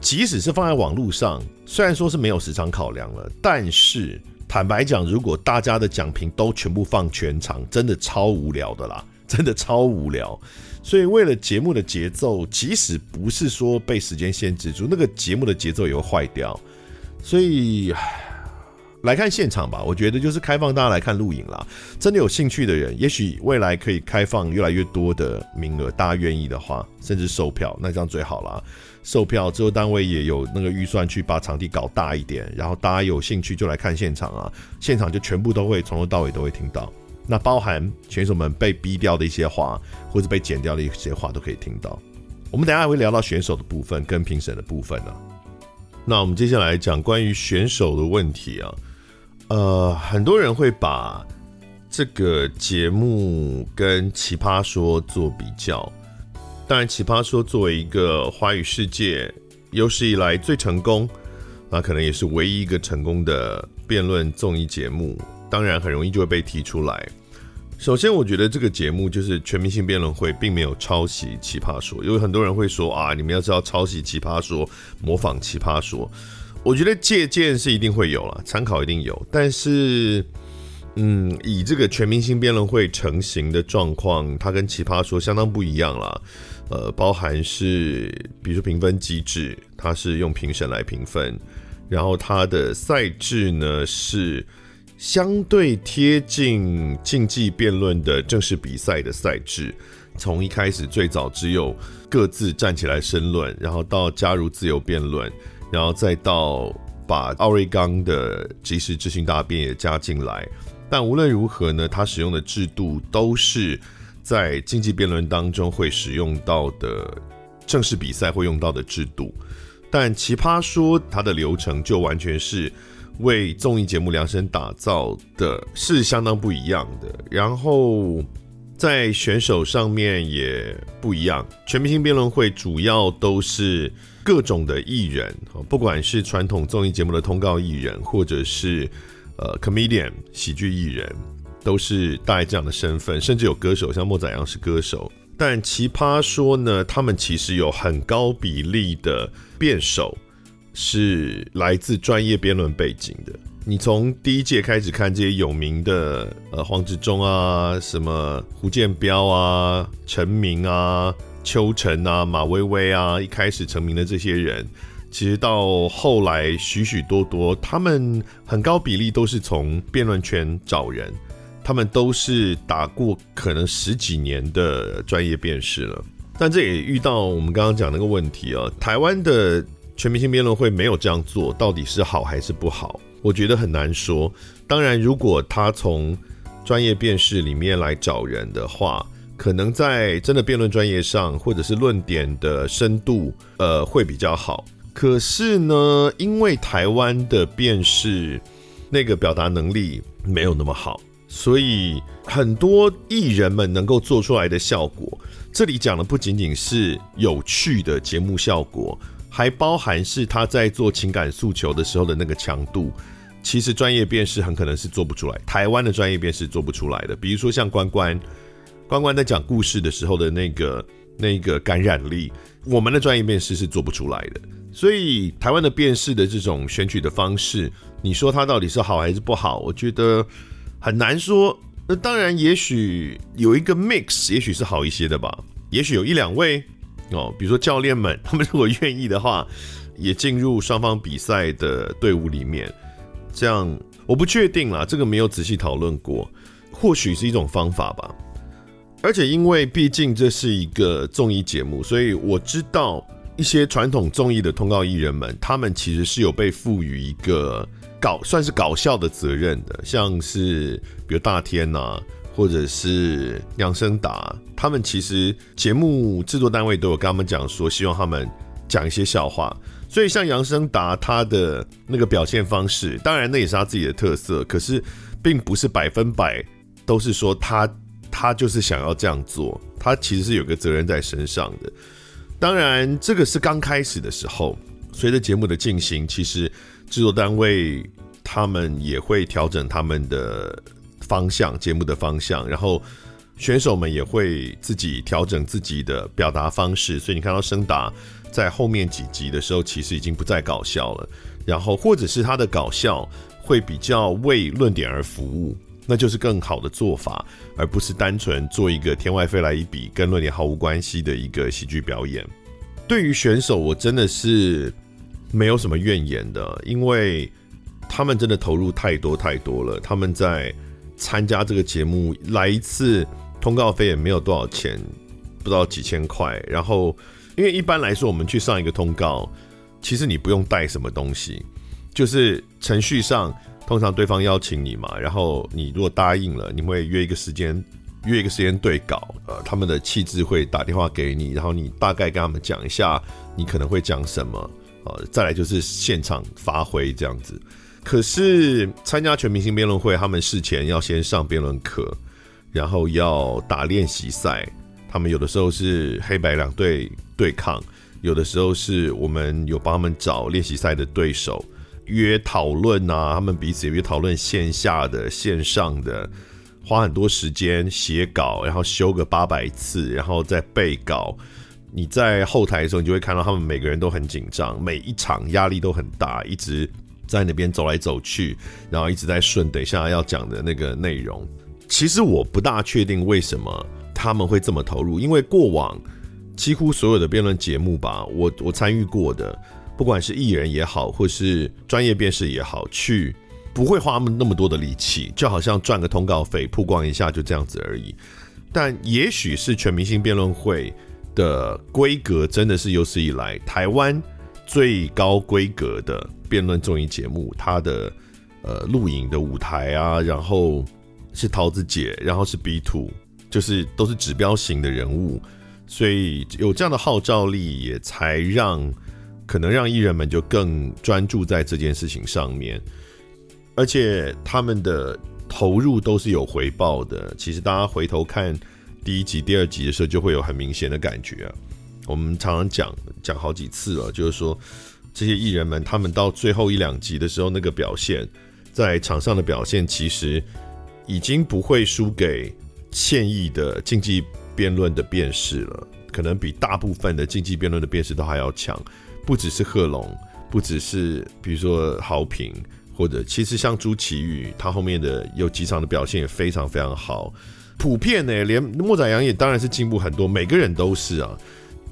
即使是放在网络上，虽然说是没有时长考量了，但是坦白讲，如果大家的讲评都全部放全场，真的超无聊的啦，(laughs) 真的超无聊。所以为了节目的节奏，即使不是说被时间限制住，那个节目的节奏也会坏掉。所以。来看现场吧，我觉得就是开放大家来看录影啦。真的有兴趣的人，也许未来可以开放越来越多的名额，大家愿意的话，甚至售票，那这样最好啦。售票之后，单位也有那个预算去把场地搞大一点，然后大家有兴趣就来看现场啊。现场就全部都会从头到尾都会听到，那包含选手们被逼掉的一些话，或者被剪掉的一些话都可以听到。我们等下会聊到选手的部分跟评审的部分呢。那我们接下来讲关于选手的问题啊。呃，很多人会把这个节目跟《奇葩说》做比较。当然，《奇葩说》作为一个华语世界有史以来最成功，那可能也是唯一一个成功的辩论综艺节目，当然很容易就会被提出来。首先，我觉得这个节目就是全明星辩论会，并没有抄袭《奇葩说》，有很多人会说啊，你们要知道抄袭《奇葩说》，模仿《奇葩说》。我觉得借鉴是一定会有了，参考一定有，但是，嗯，以这个全明星辩论会成型的状况，它跟奇葩说相当不一样了。呃，包含是比如说评分机制，它是用评审来评分，然后它的赛制呢是相对贴近竞技辩论的正式比赛的赛制，从一开始最早只有各自站起来申论，然后到加入自由辩论。然后再到把奥瑞冈的即时质询大辩也加进来，但无论如何呢，他使用的制度都是在竞技辩论当中会使用到的正式比赛会用到的制度，但奇葩说它的流程就完全是为综艺节目量身打造的，是相当不一样的。然后在选手上面也不一样，全明星辩论会主要都是。各种的艺人，不管是传统综艺节目的通告艺人，或者是呃 comedian 喜剧艺人，都是大概这样的身份，甚至有歌手，像莫宰阳是歌手。但奇葩说呢，他们其实有很高比例的辩手是来自专业辩论背景的。你从第一届开始看这些有名的，呃，黄执中啊，什么胡建彪啊，陈明啊。邱晨啊，马薇薇啊，一开始成名的这些人，其实到后来许许多多，他们很高比例都是从辩论圈找人，他们都是打过可能十几年的专业辩士了。但这也遇到我们刚刚讲那个问题啊，台湾的全明星辩论会没有这样做，到底是好还是不好？我觉得很难说。当然，如果他从专业辩士里面来找人的话，可能在真的辩论专业上，或者是论点的深度，呃，会比较好。可是呢，因为台湾的辩士那个表达能力没有那么好，所以很多艺人们能够做出来的效果，这里讲的不仅仅是有趣的节目效果，还包含是他在做情感诉求的时候的那个强度。其实专业辩士很可能是做不出来，台湾的专业辩士做不出来的。比如说像关关。关关在讲故事的时候的那个那个感染力，我们的专业面试是做不出来的。所以台湾的辩士的这种选举的方式，你说它到底是好还是不好？我觉得很难说。那当然，也许有一个 mix，也许是好一些的吧。也许有一两位哦，比如说教练们，(laughs) 他们如果愿意的话，也进入双方比赛的队伍里面。这样我不确定啦，这个没有仔细讨论过，或许是一种方法吧。而且，因为毕竟这是一个综艺节目，所以我知道一些传统综艺的通告艺人们，他们其实是有被赋予一个搞算是搞笑的责任的，像是比如大天呐、或者是杨生达，他们其实节目制作单位都有跟他们讲说，希望他们讲一些笑话。所以像杨生达他的那个表现方式，当然那也是他自己的特色，可是并不是百分百都是说他他就是想要这样做，他其实是有个责任在身上的。当然这个是刚开始的时候，随着节目的进行，其实制作单位他们也会调整他们的方向，节目的方向，然后选手们也会自己调整自己的表达方式，所以你看到生达。在后面几集的时候，其实已经不再搞笑了，然后或者是他的搞笑会比较为论点而服务，那就是更好的做法，而不是单纯做一个天外飞来一笔跟论点毫无关系的一个喜剧表演。对于选手，我真的是没有什么怨言的，因为他们真的投入太多太多了。他们在参加这个节目，来一次通告费也没有多少钱，不知道几千块，然后。因为一般来说，我们去上一个通告，其实你不用带什么东西，就是程序上通常对方邀请你嘛，然后你如果答应了，你会约一个时间，约一个时间对稿，呃，他们的气质会打电话给你，然后你大概跟他们讲一下你可能会讲什么，呃，再来就是现场发挥这样子。可是参加全明星辩论会，他们事前要先上辩论课，然后要打练习赛。他们有的时候是黑白两队对抗，有的时候是我们有帮他们找练习赛的对手，约讨论啊，他们彼此约讨论线下的、线上的，花很多时间写稿，然后修个八百次，然后再背稿。你在后台的时候，你就会看到他们每个人都很紧张，每一场压力都很大，一直在那边走来走去，然后一直在顺等一下要讲的那个内容。其实我不大确定为什么。他们会这么投入，因为过往几乎所有的辩论节目吧，我我参与过的，不管是艺人也好，或是专业辩士也好，去不会花那么多的力气，就好像赚个通告费曝光一下就这样子而已。但也许是全明星辩论会的规格真的是有史以来台湾最高规格的辩论综艺节目，它的呃录影的舞台啊，然后是桃子姐，然后是 B Two。就是都是指标型的人物，所以有这样的号召力，也才让可能让艺人们就更专注在这件事情上面，而且他们的投入都是有回报的。其实大家回头看第一集、第二集的时候，就会有很明显的感觉啊。我们常常讲讲好几次了，就是说这些艺人们他们到最后一两集的时候，那个表现在场上的表现，其实已经不会输给。现役的竞技辩论的辩士了，可能比大部分的竞技辩论的辩士都还要强。不只是贺龙，不只是比如说豪平，或者其实像朱琦宇，他后面的有几场的表现也非常非常好。普遍呢，连莫宰阳也当然是进步很多，每个人都是啊。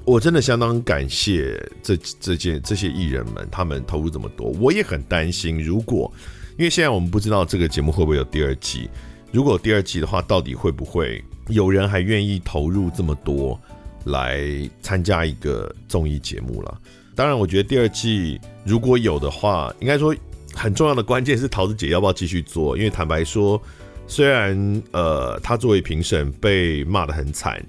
我真的相当感谢这这件这些艺人们，他们投入这么多。我也很担心，如果因为现在我们不知道这个节目会不会有第二季。如果第二季的话，到底会不会有人还愿意投入这么多来参加一个综艺节目了？当然，我觉得第二季如果有的话，应该说很重要的关键是桃子姐要不要继续做。因为坦白说，虽然呃她作为评审被骂得很惨，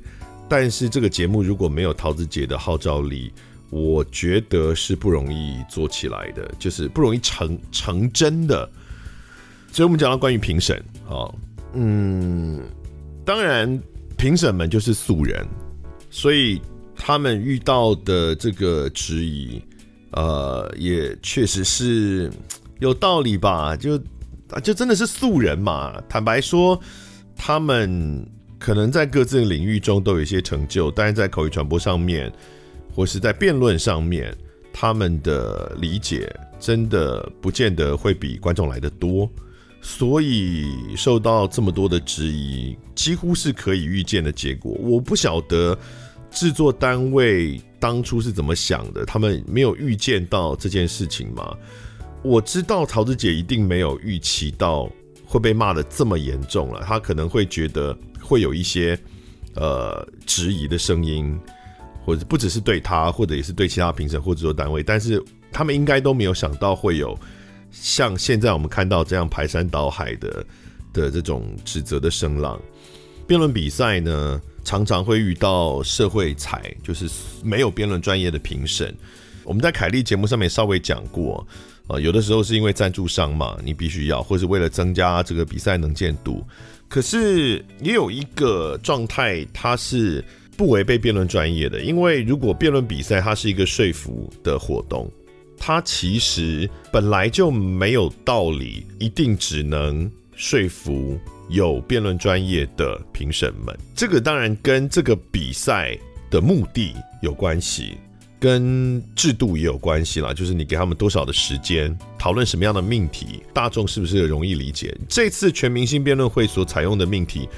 但是这个节目如果没有桃子姐的号召力，我觉得是不容易做起来的，就是不容易成成真的。所以我们讲到关于评审，啊。嗯，当然，评审们就是素人，所以他们遇到的这个质疑，呃，也确实是有道理吧？就啊就真的是素人嘛。坦白说，他们可能在各自的领域中都有一些成就，但是在口语传播上面，或是在辩论上面，他们的理解真的不见得会比观众来得多。所以受到这么多的质疑，几乎是可以预见的结果。我不晓得制作单位当初是怎么想的，他们没有预见到这件事情吗？我知道桃子姐一定没有预期到会被骂得这么严重了，她可能会觉得会有一些呃质疑的声音，或者不只是对她，或者也是对其他评审或制作单位，但是他们应该都没有想到会有。像现在我们看到这样排山倒海的的这种指责的声浪，辩论比赛呢，常常会遇到社会彩，就是没有辩论专业的评审，我们在凯丽节目上面稍微讲过，呃，有的时候是因为赞助商嘛，你必须要，或是为了增加这个比赛能见度。可是也有一个状态，它是不违背辩论专业的，因为如果辩论比赛它是一个说服的活动，它其实本来就没有道理，一定只能说服有辩论专业的评审们。这个当然跟这个比赛的目的有关系。跟制度也有关系啦，就是你给他们多少的时间讨论什么样的命题，大众是不是容易理解？这次全明星辩论会所采用的命题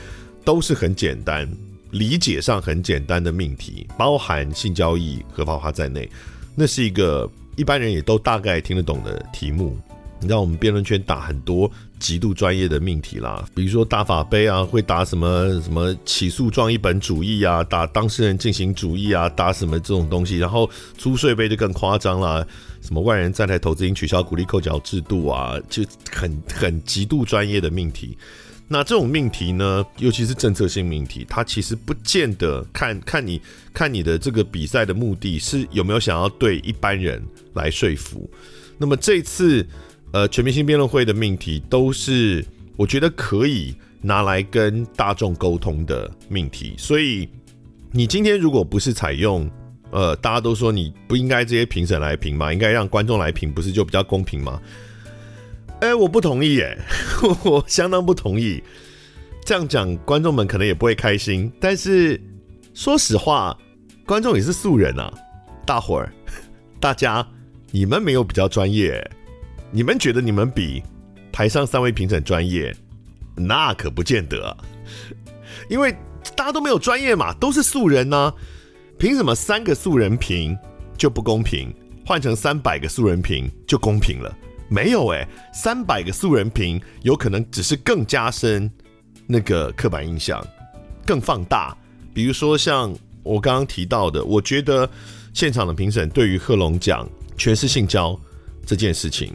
都是很简单，理解上很简单的命题，包含性交易合法化在内，那是一个一般人也都大概听得懂的题目。你知道我们辩论圈打很多极度专业的命题啦，比如说大法杯啊，会打什么什么起诉状一本主义啊，打当事人进行主义啊，打什么这种东西，然后租税杯就更夸张啦，什么外人在台投资应取消鼓励扣缴制度啊，就很很极度专业的命题。那这种命题呢，尤其是政策性命题，它其实不见得看看你看你的这个比赛的目的是有没有想要对一般人来说服。那么这次。呃，全明星辩论会的命题都是我觉得可以拿来跟大众沟通的命题，所以你今天如果不是采用，呃，大家都说你不应该这些评审来评嘛，应该让观众来评，不是就比较公平吗？哎，我不同意耶，(laughs) 我相当不同意。这样讲，观众们可能也不会开心。但是说实话，观众也是素人啊，大伙儿，(laughs) 大家，你们没有比较专业。你们觉得你们比台上三位评审专业？那可不见得，(laughs) 因为大家都没有专业嘛，都是素人呢、凭什么三个素人评就不公平？换成三百个素人评就公平了？没有哎、欸，三百个素人评有可能只是更加深那个刻板印象，更放大。比如说像我刚刚提到的，我觉得现场的评审对于贺龙奖全是性交这件事情。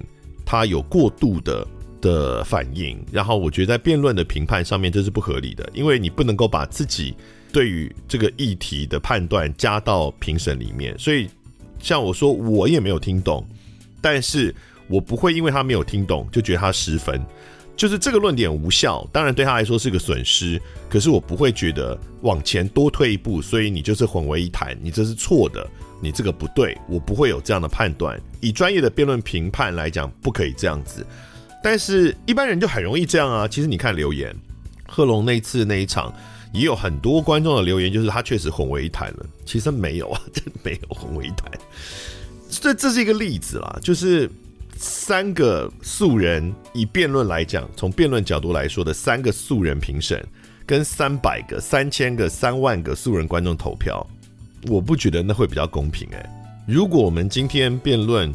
他有过度的的反应，然后我觉得在辩论的评判上面这是不合理的，因为你不能够把自己对于这个议题的判断加到评审里面。所以像我说，我也没有听懂，但是我不会因为他没有听懂就觉得他失分，就是这个论点无效，当然对他来说是个损失，可是我不会觉得往前多退一步，所以你就是混为一谈，你这是错的。你这个不对，我不会有这样的判断。以专业的辩论评判来讲，不可以这样子。但是一般人就很容易这样啊。其实你看留言，贺龙那次那一场，也有很多观众的留言，就是他确实混为一谈了。其实没有啊，真没有混为一谈。这这是一个例子啦，就是三个素人，以辩论来讲，从辩论角度来说的三个素人评审，跟三百个、三千个、三万个素人观众投票。我不觉得那会比较公平诶。如果我们今天辩论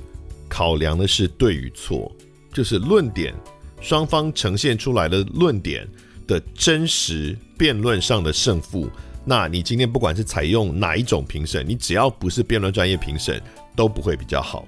考量的是对与错，就是论点双方呈现出来的论点的真实辩论上的胜负，那你今天不管是采用哪一种评审，你只要不是辩论专业评审都不会比较好。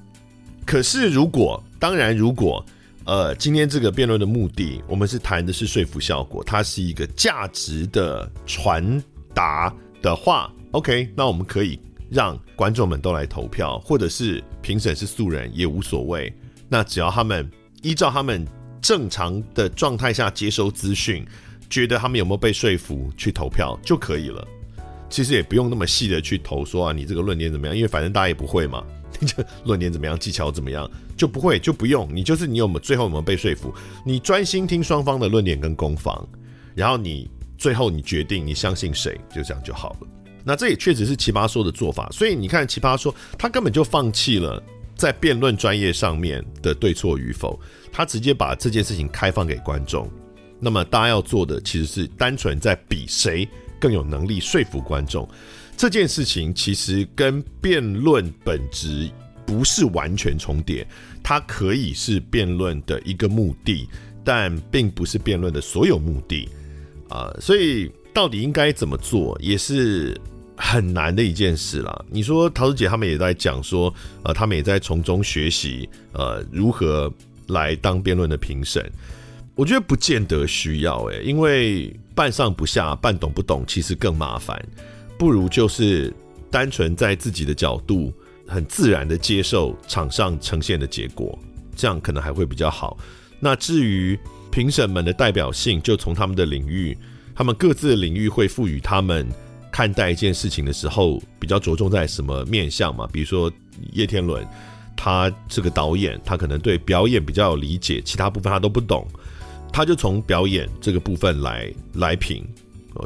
可是如果当然如果呃今天这个辩论的目的，我们是谈的是说服效果，它是一个价值的传达的话。OK，那我们可以让观众们都来投票，或者是评审是素人也无所谓。那只要他们依照他们正常的状态下接收资讯，觉得他们有没有被说服去投票就可以了。其实也不用那么细的去投说啊，你这个论点怎么样？因为反正大家也不会嘛，(laughs) 就论点怎么样，技巧怎么样就不会就不用。你就是你有没有最后有没有被说服？你专心听双方的论点跟攻防，然后你最后你决定你相信谁，就这样就好了。那这也确实是奇葩说的做法，所以你看奇葩说，他根本就放弃了在辩论专业上面的对错与否，他直接把这件事情开放给观众。那么大家要做的其实是单纯在比谁更有能力说服观众。这件事情其实跟辩论本质不是完全重叠，它可以是辩论的一个目的，但并不是辩论的所有目的啊，所以到底应该怎么做也是。很难的一件事啦。你说陶子姐他们也在讲说，呃，他们也在从中学习，呃，如何来当辩论的评审。我觉得不见得需要，诶，因为半上不下，半懂不懂，其实更麻烦。不如就是单纯在自己的角度很自然的接受场上呈现的结果，这样可能还会比较好。那至于评审们的代表性，就从他们的领域，他们各自的领域会赋予他们看待一件事情的时候，比较着重在什么面向嘛？比如说叶天伦，他是个导演，他可能对表演比较有理解，其他部分他都不懂，他就从表演这个部分来来评。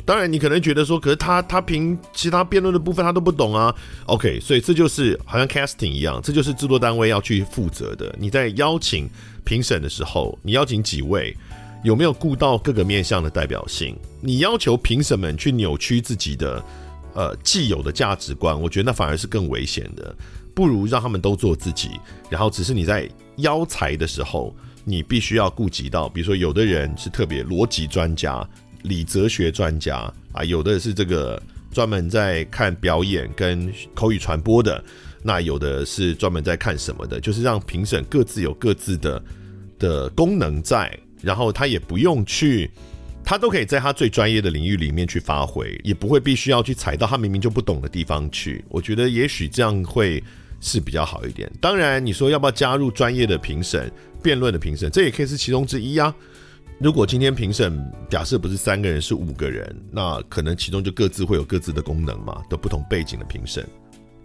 当然，你可能觉得说，可是他他评其他辩论的部分他都不懂啊。OK，所以这就是好像 casting 一样，这就是制作单位要去负责的。你在邀请评审的时候，你邀请几位，有没有顾到各个面向的代表性？你要求评审们去扭曲自己的呃既有的价值观，我觉得那反而是更危险的。不如让他们都做自己，然后只是你在邀才的时候，你必须要顾及到，比如说有的人是特别逻辑专家。理哲学专家啊，有的是这个专门在看表演跟口语传播的，那有的是专门在看什么的，就是让评审各自有各自的的功能在，然后他也不用去，他都可以在他最专业的领域里面去发挥，也不会必须要去踩到他明明就不懂的地方去。我觉得也许这样会是比较好一点。当然，你说要不要加入专业的评审、辩论的评审，这也可以是其中之一啊。如果今天评审假设不是三个人，是五个人，那可能其中就各自会有各自的功能嘛，都不同背景的评审。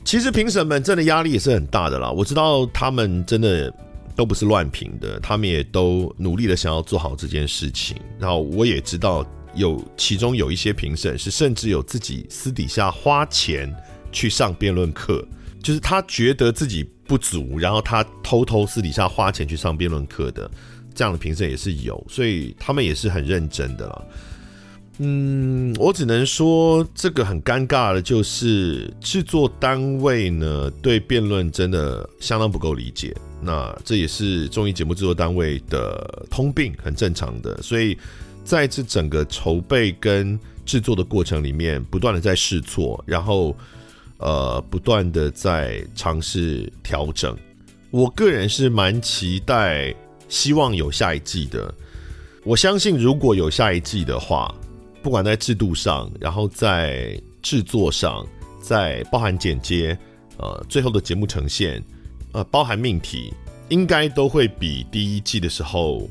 其实评审们真的压力也是很大的啦。我知道他们真的都不是乱评的，他们也都努力的想要做好这件事情。然后我也知道有其中有一些评审是甚至有自己私底下花钱去上辩论课，就是他觉得自己不足，然后他偷偷私底下花钱去上辩论课的。这样的评审也是有，所以他们也是很认真的啦。嗯，我只能说这个很尴尬的，就是制作单位呢对辩论真的相当不够理解。那这也是综艺节目制作单位的通病，很正常的。所以在这整个筹备跟制作的过程里面，不断的在试错，然后呃，不断的在尝试调整。我个人是蛮期待。希望有下一季的，我相信如果有下一季的话，不管在制度上，然后在制作上，在包含剪接，呃，最后的节目呈现，呃，包含命题，应该都会比第一季的时候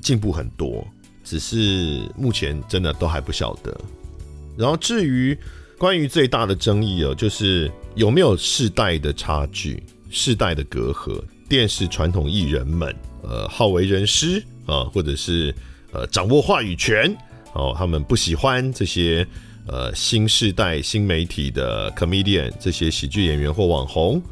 进步很多。只是目前真的都还不晓得。然后至于关于最大的争议哦，就是有没有世代的差距、世代的隔阂，电视传统艺人们。呃，好为人师啊，或者是呃掌握话语权哦，他们不喜欢这些呃新世代新媒体的 comedian 这些喜剧演员或网红。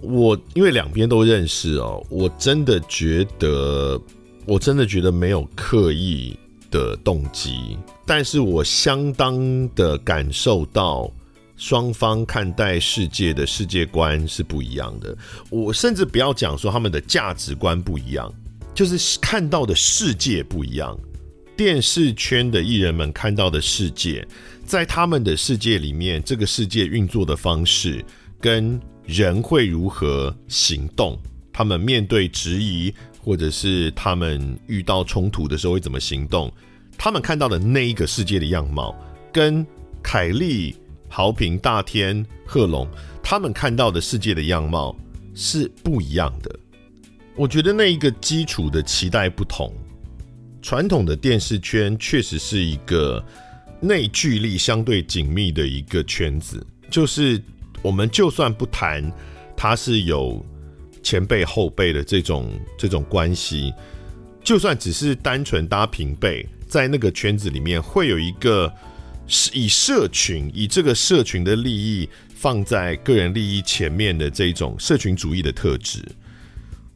我因为两边都认识哦，我真的觉得我真的觉得没有刻意的动机，但是我相当的感受到双方看待世界的世界观是不一样的。我甚至不要讲说他们的价值观不一样。就是看到的世界不一样，电视圈的艺人们看到的世界，在他们的世界里面，这个世界运作的方式跟人会如何行动，他们面对质疑或者是他们遇到冲突的时候会怎么行动，他们看到的那一个世界的样貌，跟凯丽、豪平、大天、贺龙他们看到的世界的样貌是不一样的。我觉得那一个基础的期待不同，传统的电视圈确实是一个内聚力相对紧密的一个圈子，就是我们就算不谈它是有前辈后辈的这种这种关系，就算只是单纯搭平辈，在那个圈子里面会有一个是以社群以这个社群的利益放在个人利益前面的这种社群主义的特质。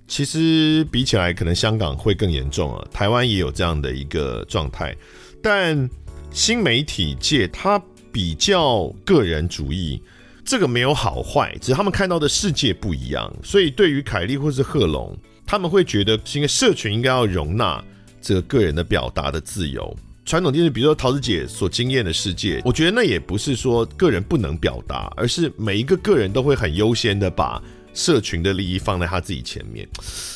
其实比起来，可能香港会更严重啊。台湾也有这样的一个状态，但新媒体界它比较个人主义，这个没有好坏，只是他们看到的世界不一样。所以对于凯利或是贺龙，他们会觉得，因为社群应该要容纳这个个人的表达的自由。传统电视，比如说桃子姐所经验的世界，我觉得那也不是说个人不能表达，而是每一个个人都会很优先的把。社群的利益放在他自己前面，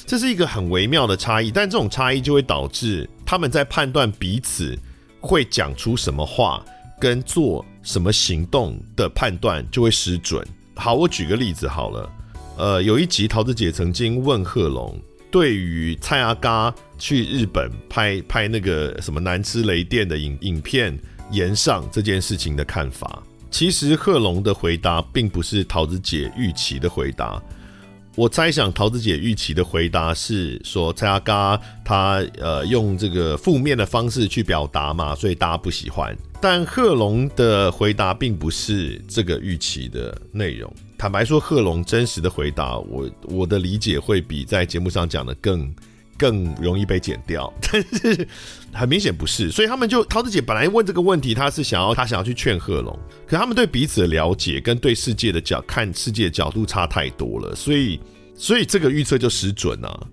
这是一个很微妙的差异，但这种差异就会导致他们在判断彼此会讲出什么话跟做什么行动的判断就会失准。好，我举个例子好了。呃，有一集桃子姐曾经问贺龙，对于蔡阿嘎去日本拍拍那个什么南之雷电的影影片延上这件事情的看法。其实贺龙的回答并不是桃子姐预期的回答。我猜想桃子姐预期的回答是说蔡阿嘎他呃用这个负面的方式去表达嘛，所以大家不喜欢。但贺龙的回答并不是这个预期的内容。坦白说，贺龙真实的回答，我我的理解会比在节目上讲的更更容易被剪掉。(laughs) 但是很明显不是，所以他们就桃子姐本来问这个问题，她是想要她想要去劝贺龙，可他们对彼此的了解跟对世界的角看世界的角度差太多了，所以所以这个预测就失准了。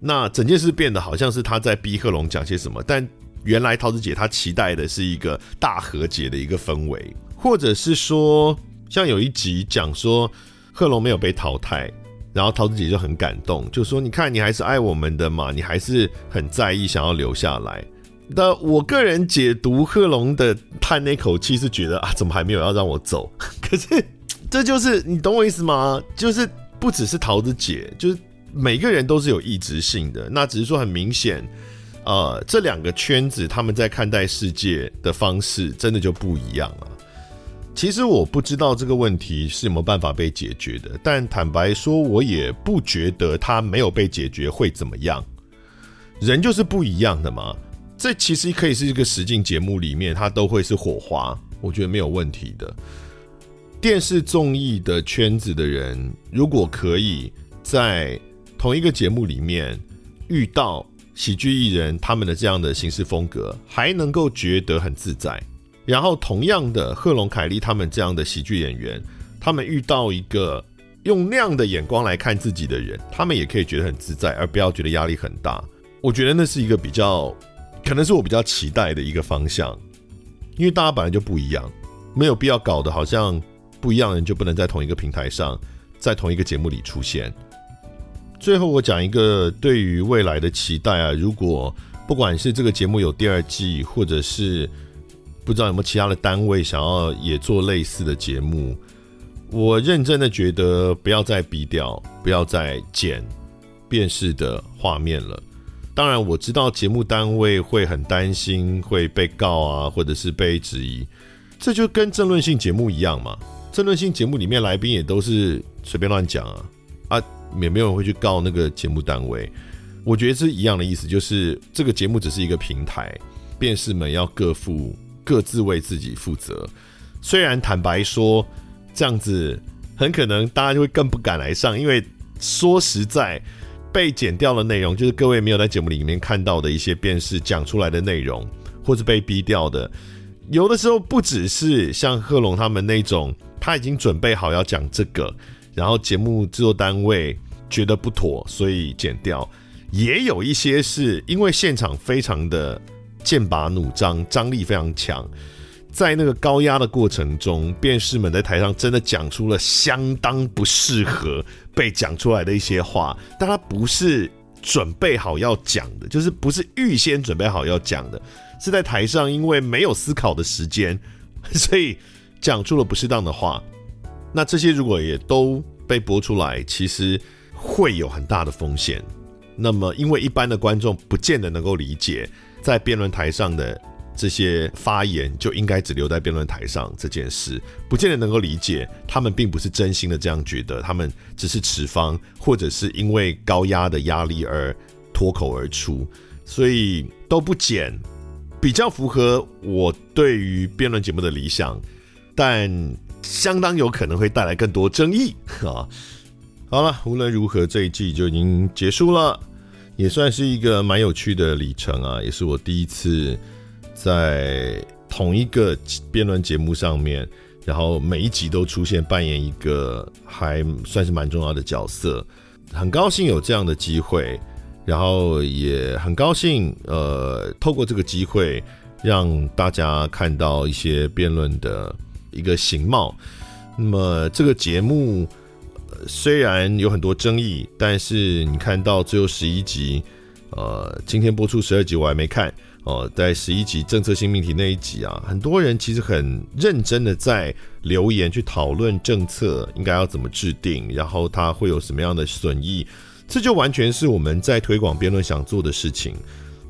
那整件事变得好像是他在逼贺龙讲些什么，但原来桃子姐她期待的是一个大和解的一个氛围，或者是说。像有一集讲说贺龙没有被淘汰，然后桃子姐就很感动，就说：“你看，你还是爱我们的嘛，你还是很在意，想要留下来。”那我个人解读贺龙的叹那口气是觉得啊，怎么还没有要让我走？(laughs) 可是这就是你懂我意思吗？就是不只是桃子姐，就是每个人都是有意志性的。那只是说很明显，呃，这两个圈子他们在看待世界的方式真的就不一样了。其实我不知道这个问题是有没有办法被解决的，但坦白说，我也不觉得它没有被解决会怎么样。人就是不一样的嘛，这其实可以是一个实境节目里面，它都会是火花，我觉得没有问题的。电视综艺的圈子的人，如果可以在同一个节目里面遇到喜剧艺人他们的这样的行事风格，还能够觉得很自在。然后，同样的，贺龙、凯莉他们这样的喜剧演员，他们遇到一个用那样的眼光来看自己的人，他们也可以觉得很自在，而不要觉得压力很大。我觉得那是一个比较，可能是我比较期待的一个方向，因为大家本来就不一样，没有必要搞得好像不一样的人就不能在同一个平台上，在同一个节目里出现。最后，我讲一个对于未来的期待啊，如果不管是这个节目有第二季，或者是不知道有没有其他的单位想要也做类似的节目？我认真的觉得不要再逼掉，不要再剪辨识的画面了。当然我知道节目单位会很担心会被告啊，或者是被质疑。这就跟政论性节目一样嘛。政论性节目里面来宾也都是随便乱讲啊啊，也没有人会去告那个节目单位。我觉得是一样的意思，就是这个节目只是一个平台，辨识们要各负。各自为自己负责。虽然坦白说，这样子很可能大家就会更不敢来上，因为说实在，被剪掉的内容就是各位没有在节目里面看到的一些便是讲出来的内容，或是被逼掉的。有的时候不只是像贺龙他们那种，他已经准备好要讲这个，然后节目制作单位觉得不妥，所以剪掉。也有一些是因为现场非常的。剑拔弩张，张力非常强，在那个高压的过程中，辩士们在台上真的讲出了相当不适合被讲出来的一些话，但他不是准备好要讲的，就是不是预先准备好要讲的，是在台上因为没有思考的时间，所以讲出了不适当的话。(laughs) 那这些如果也都被播出来，其实会有很大的风险。那么，因为一般的观众不见得能够理解。在辩论台上的这些发言就应该只留在辩论台上这件事，不见得能够理解。他们并不是真心的这样觉得，他们只是持方，或者是因为高压的压力而脱口而出，所以都不剪，比较符合我对于辩论节目的理想，但相当有可能会带来更多争议啊。好了，无论如何，这一季就已经结束了。也算是一个蛮有趣的里程啊，也是我第一次在同一个辩论节目上面，然后每一集都出现扮演一个还算是蛮重要的角色，很高兴有这样的机会，然后也很高兴，呃，透过这个机会让大家看到一些辩论的一个形貌。那么这个节目。虽然有很多争议，但是你看到最后十一集，呃，今天播出十二集我还没看，哦，在十一集政策性命题那一集啊，很多人其实很认真的在留言去讨论政策应该要怎么制定，然后它会有什么样的损益，这就完全是我们在推广辩论想做的事情。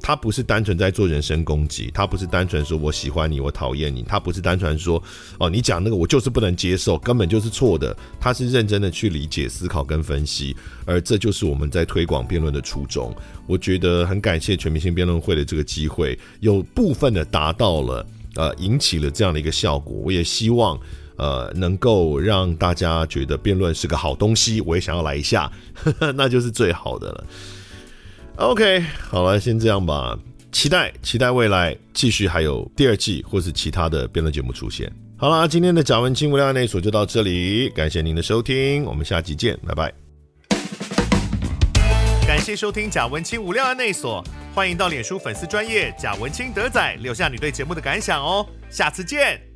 他不是单纯在做人身攻击，他不是单纯说我喜欢你，我讨厌你，他不是单纯说哦，你讲那个我就是不能接受，根本就是错的。他是认真的去理解、思考跟分析，而这就是我们在推广辩论的初衷。我觉得很感谢全明星辩论会的这个机会，有部分的达到了呃，引起了这样的一个效果。我也希望呃，能够让大家觉得辩论是个好东西，我也想要来一下，呵呵，那就是最好的了。OK，好了，先这样吧。期待期待未来继续还有第二季或是其他的辩论节目出现。好了，今天的贾文清无料案内所就到这里，感谢您的收听，我们下期见，拜拜。感谢收听贾文清无料案内所，欢迎到脸书粉丝专业贾文清德仔留下你对节目的感想哦，下次见。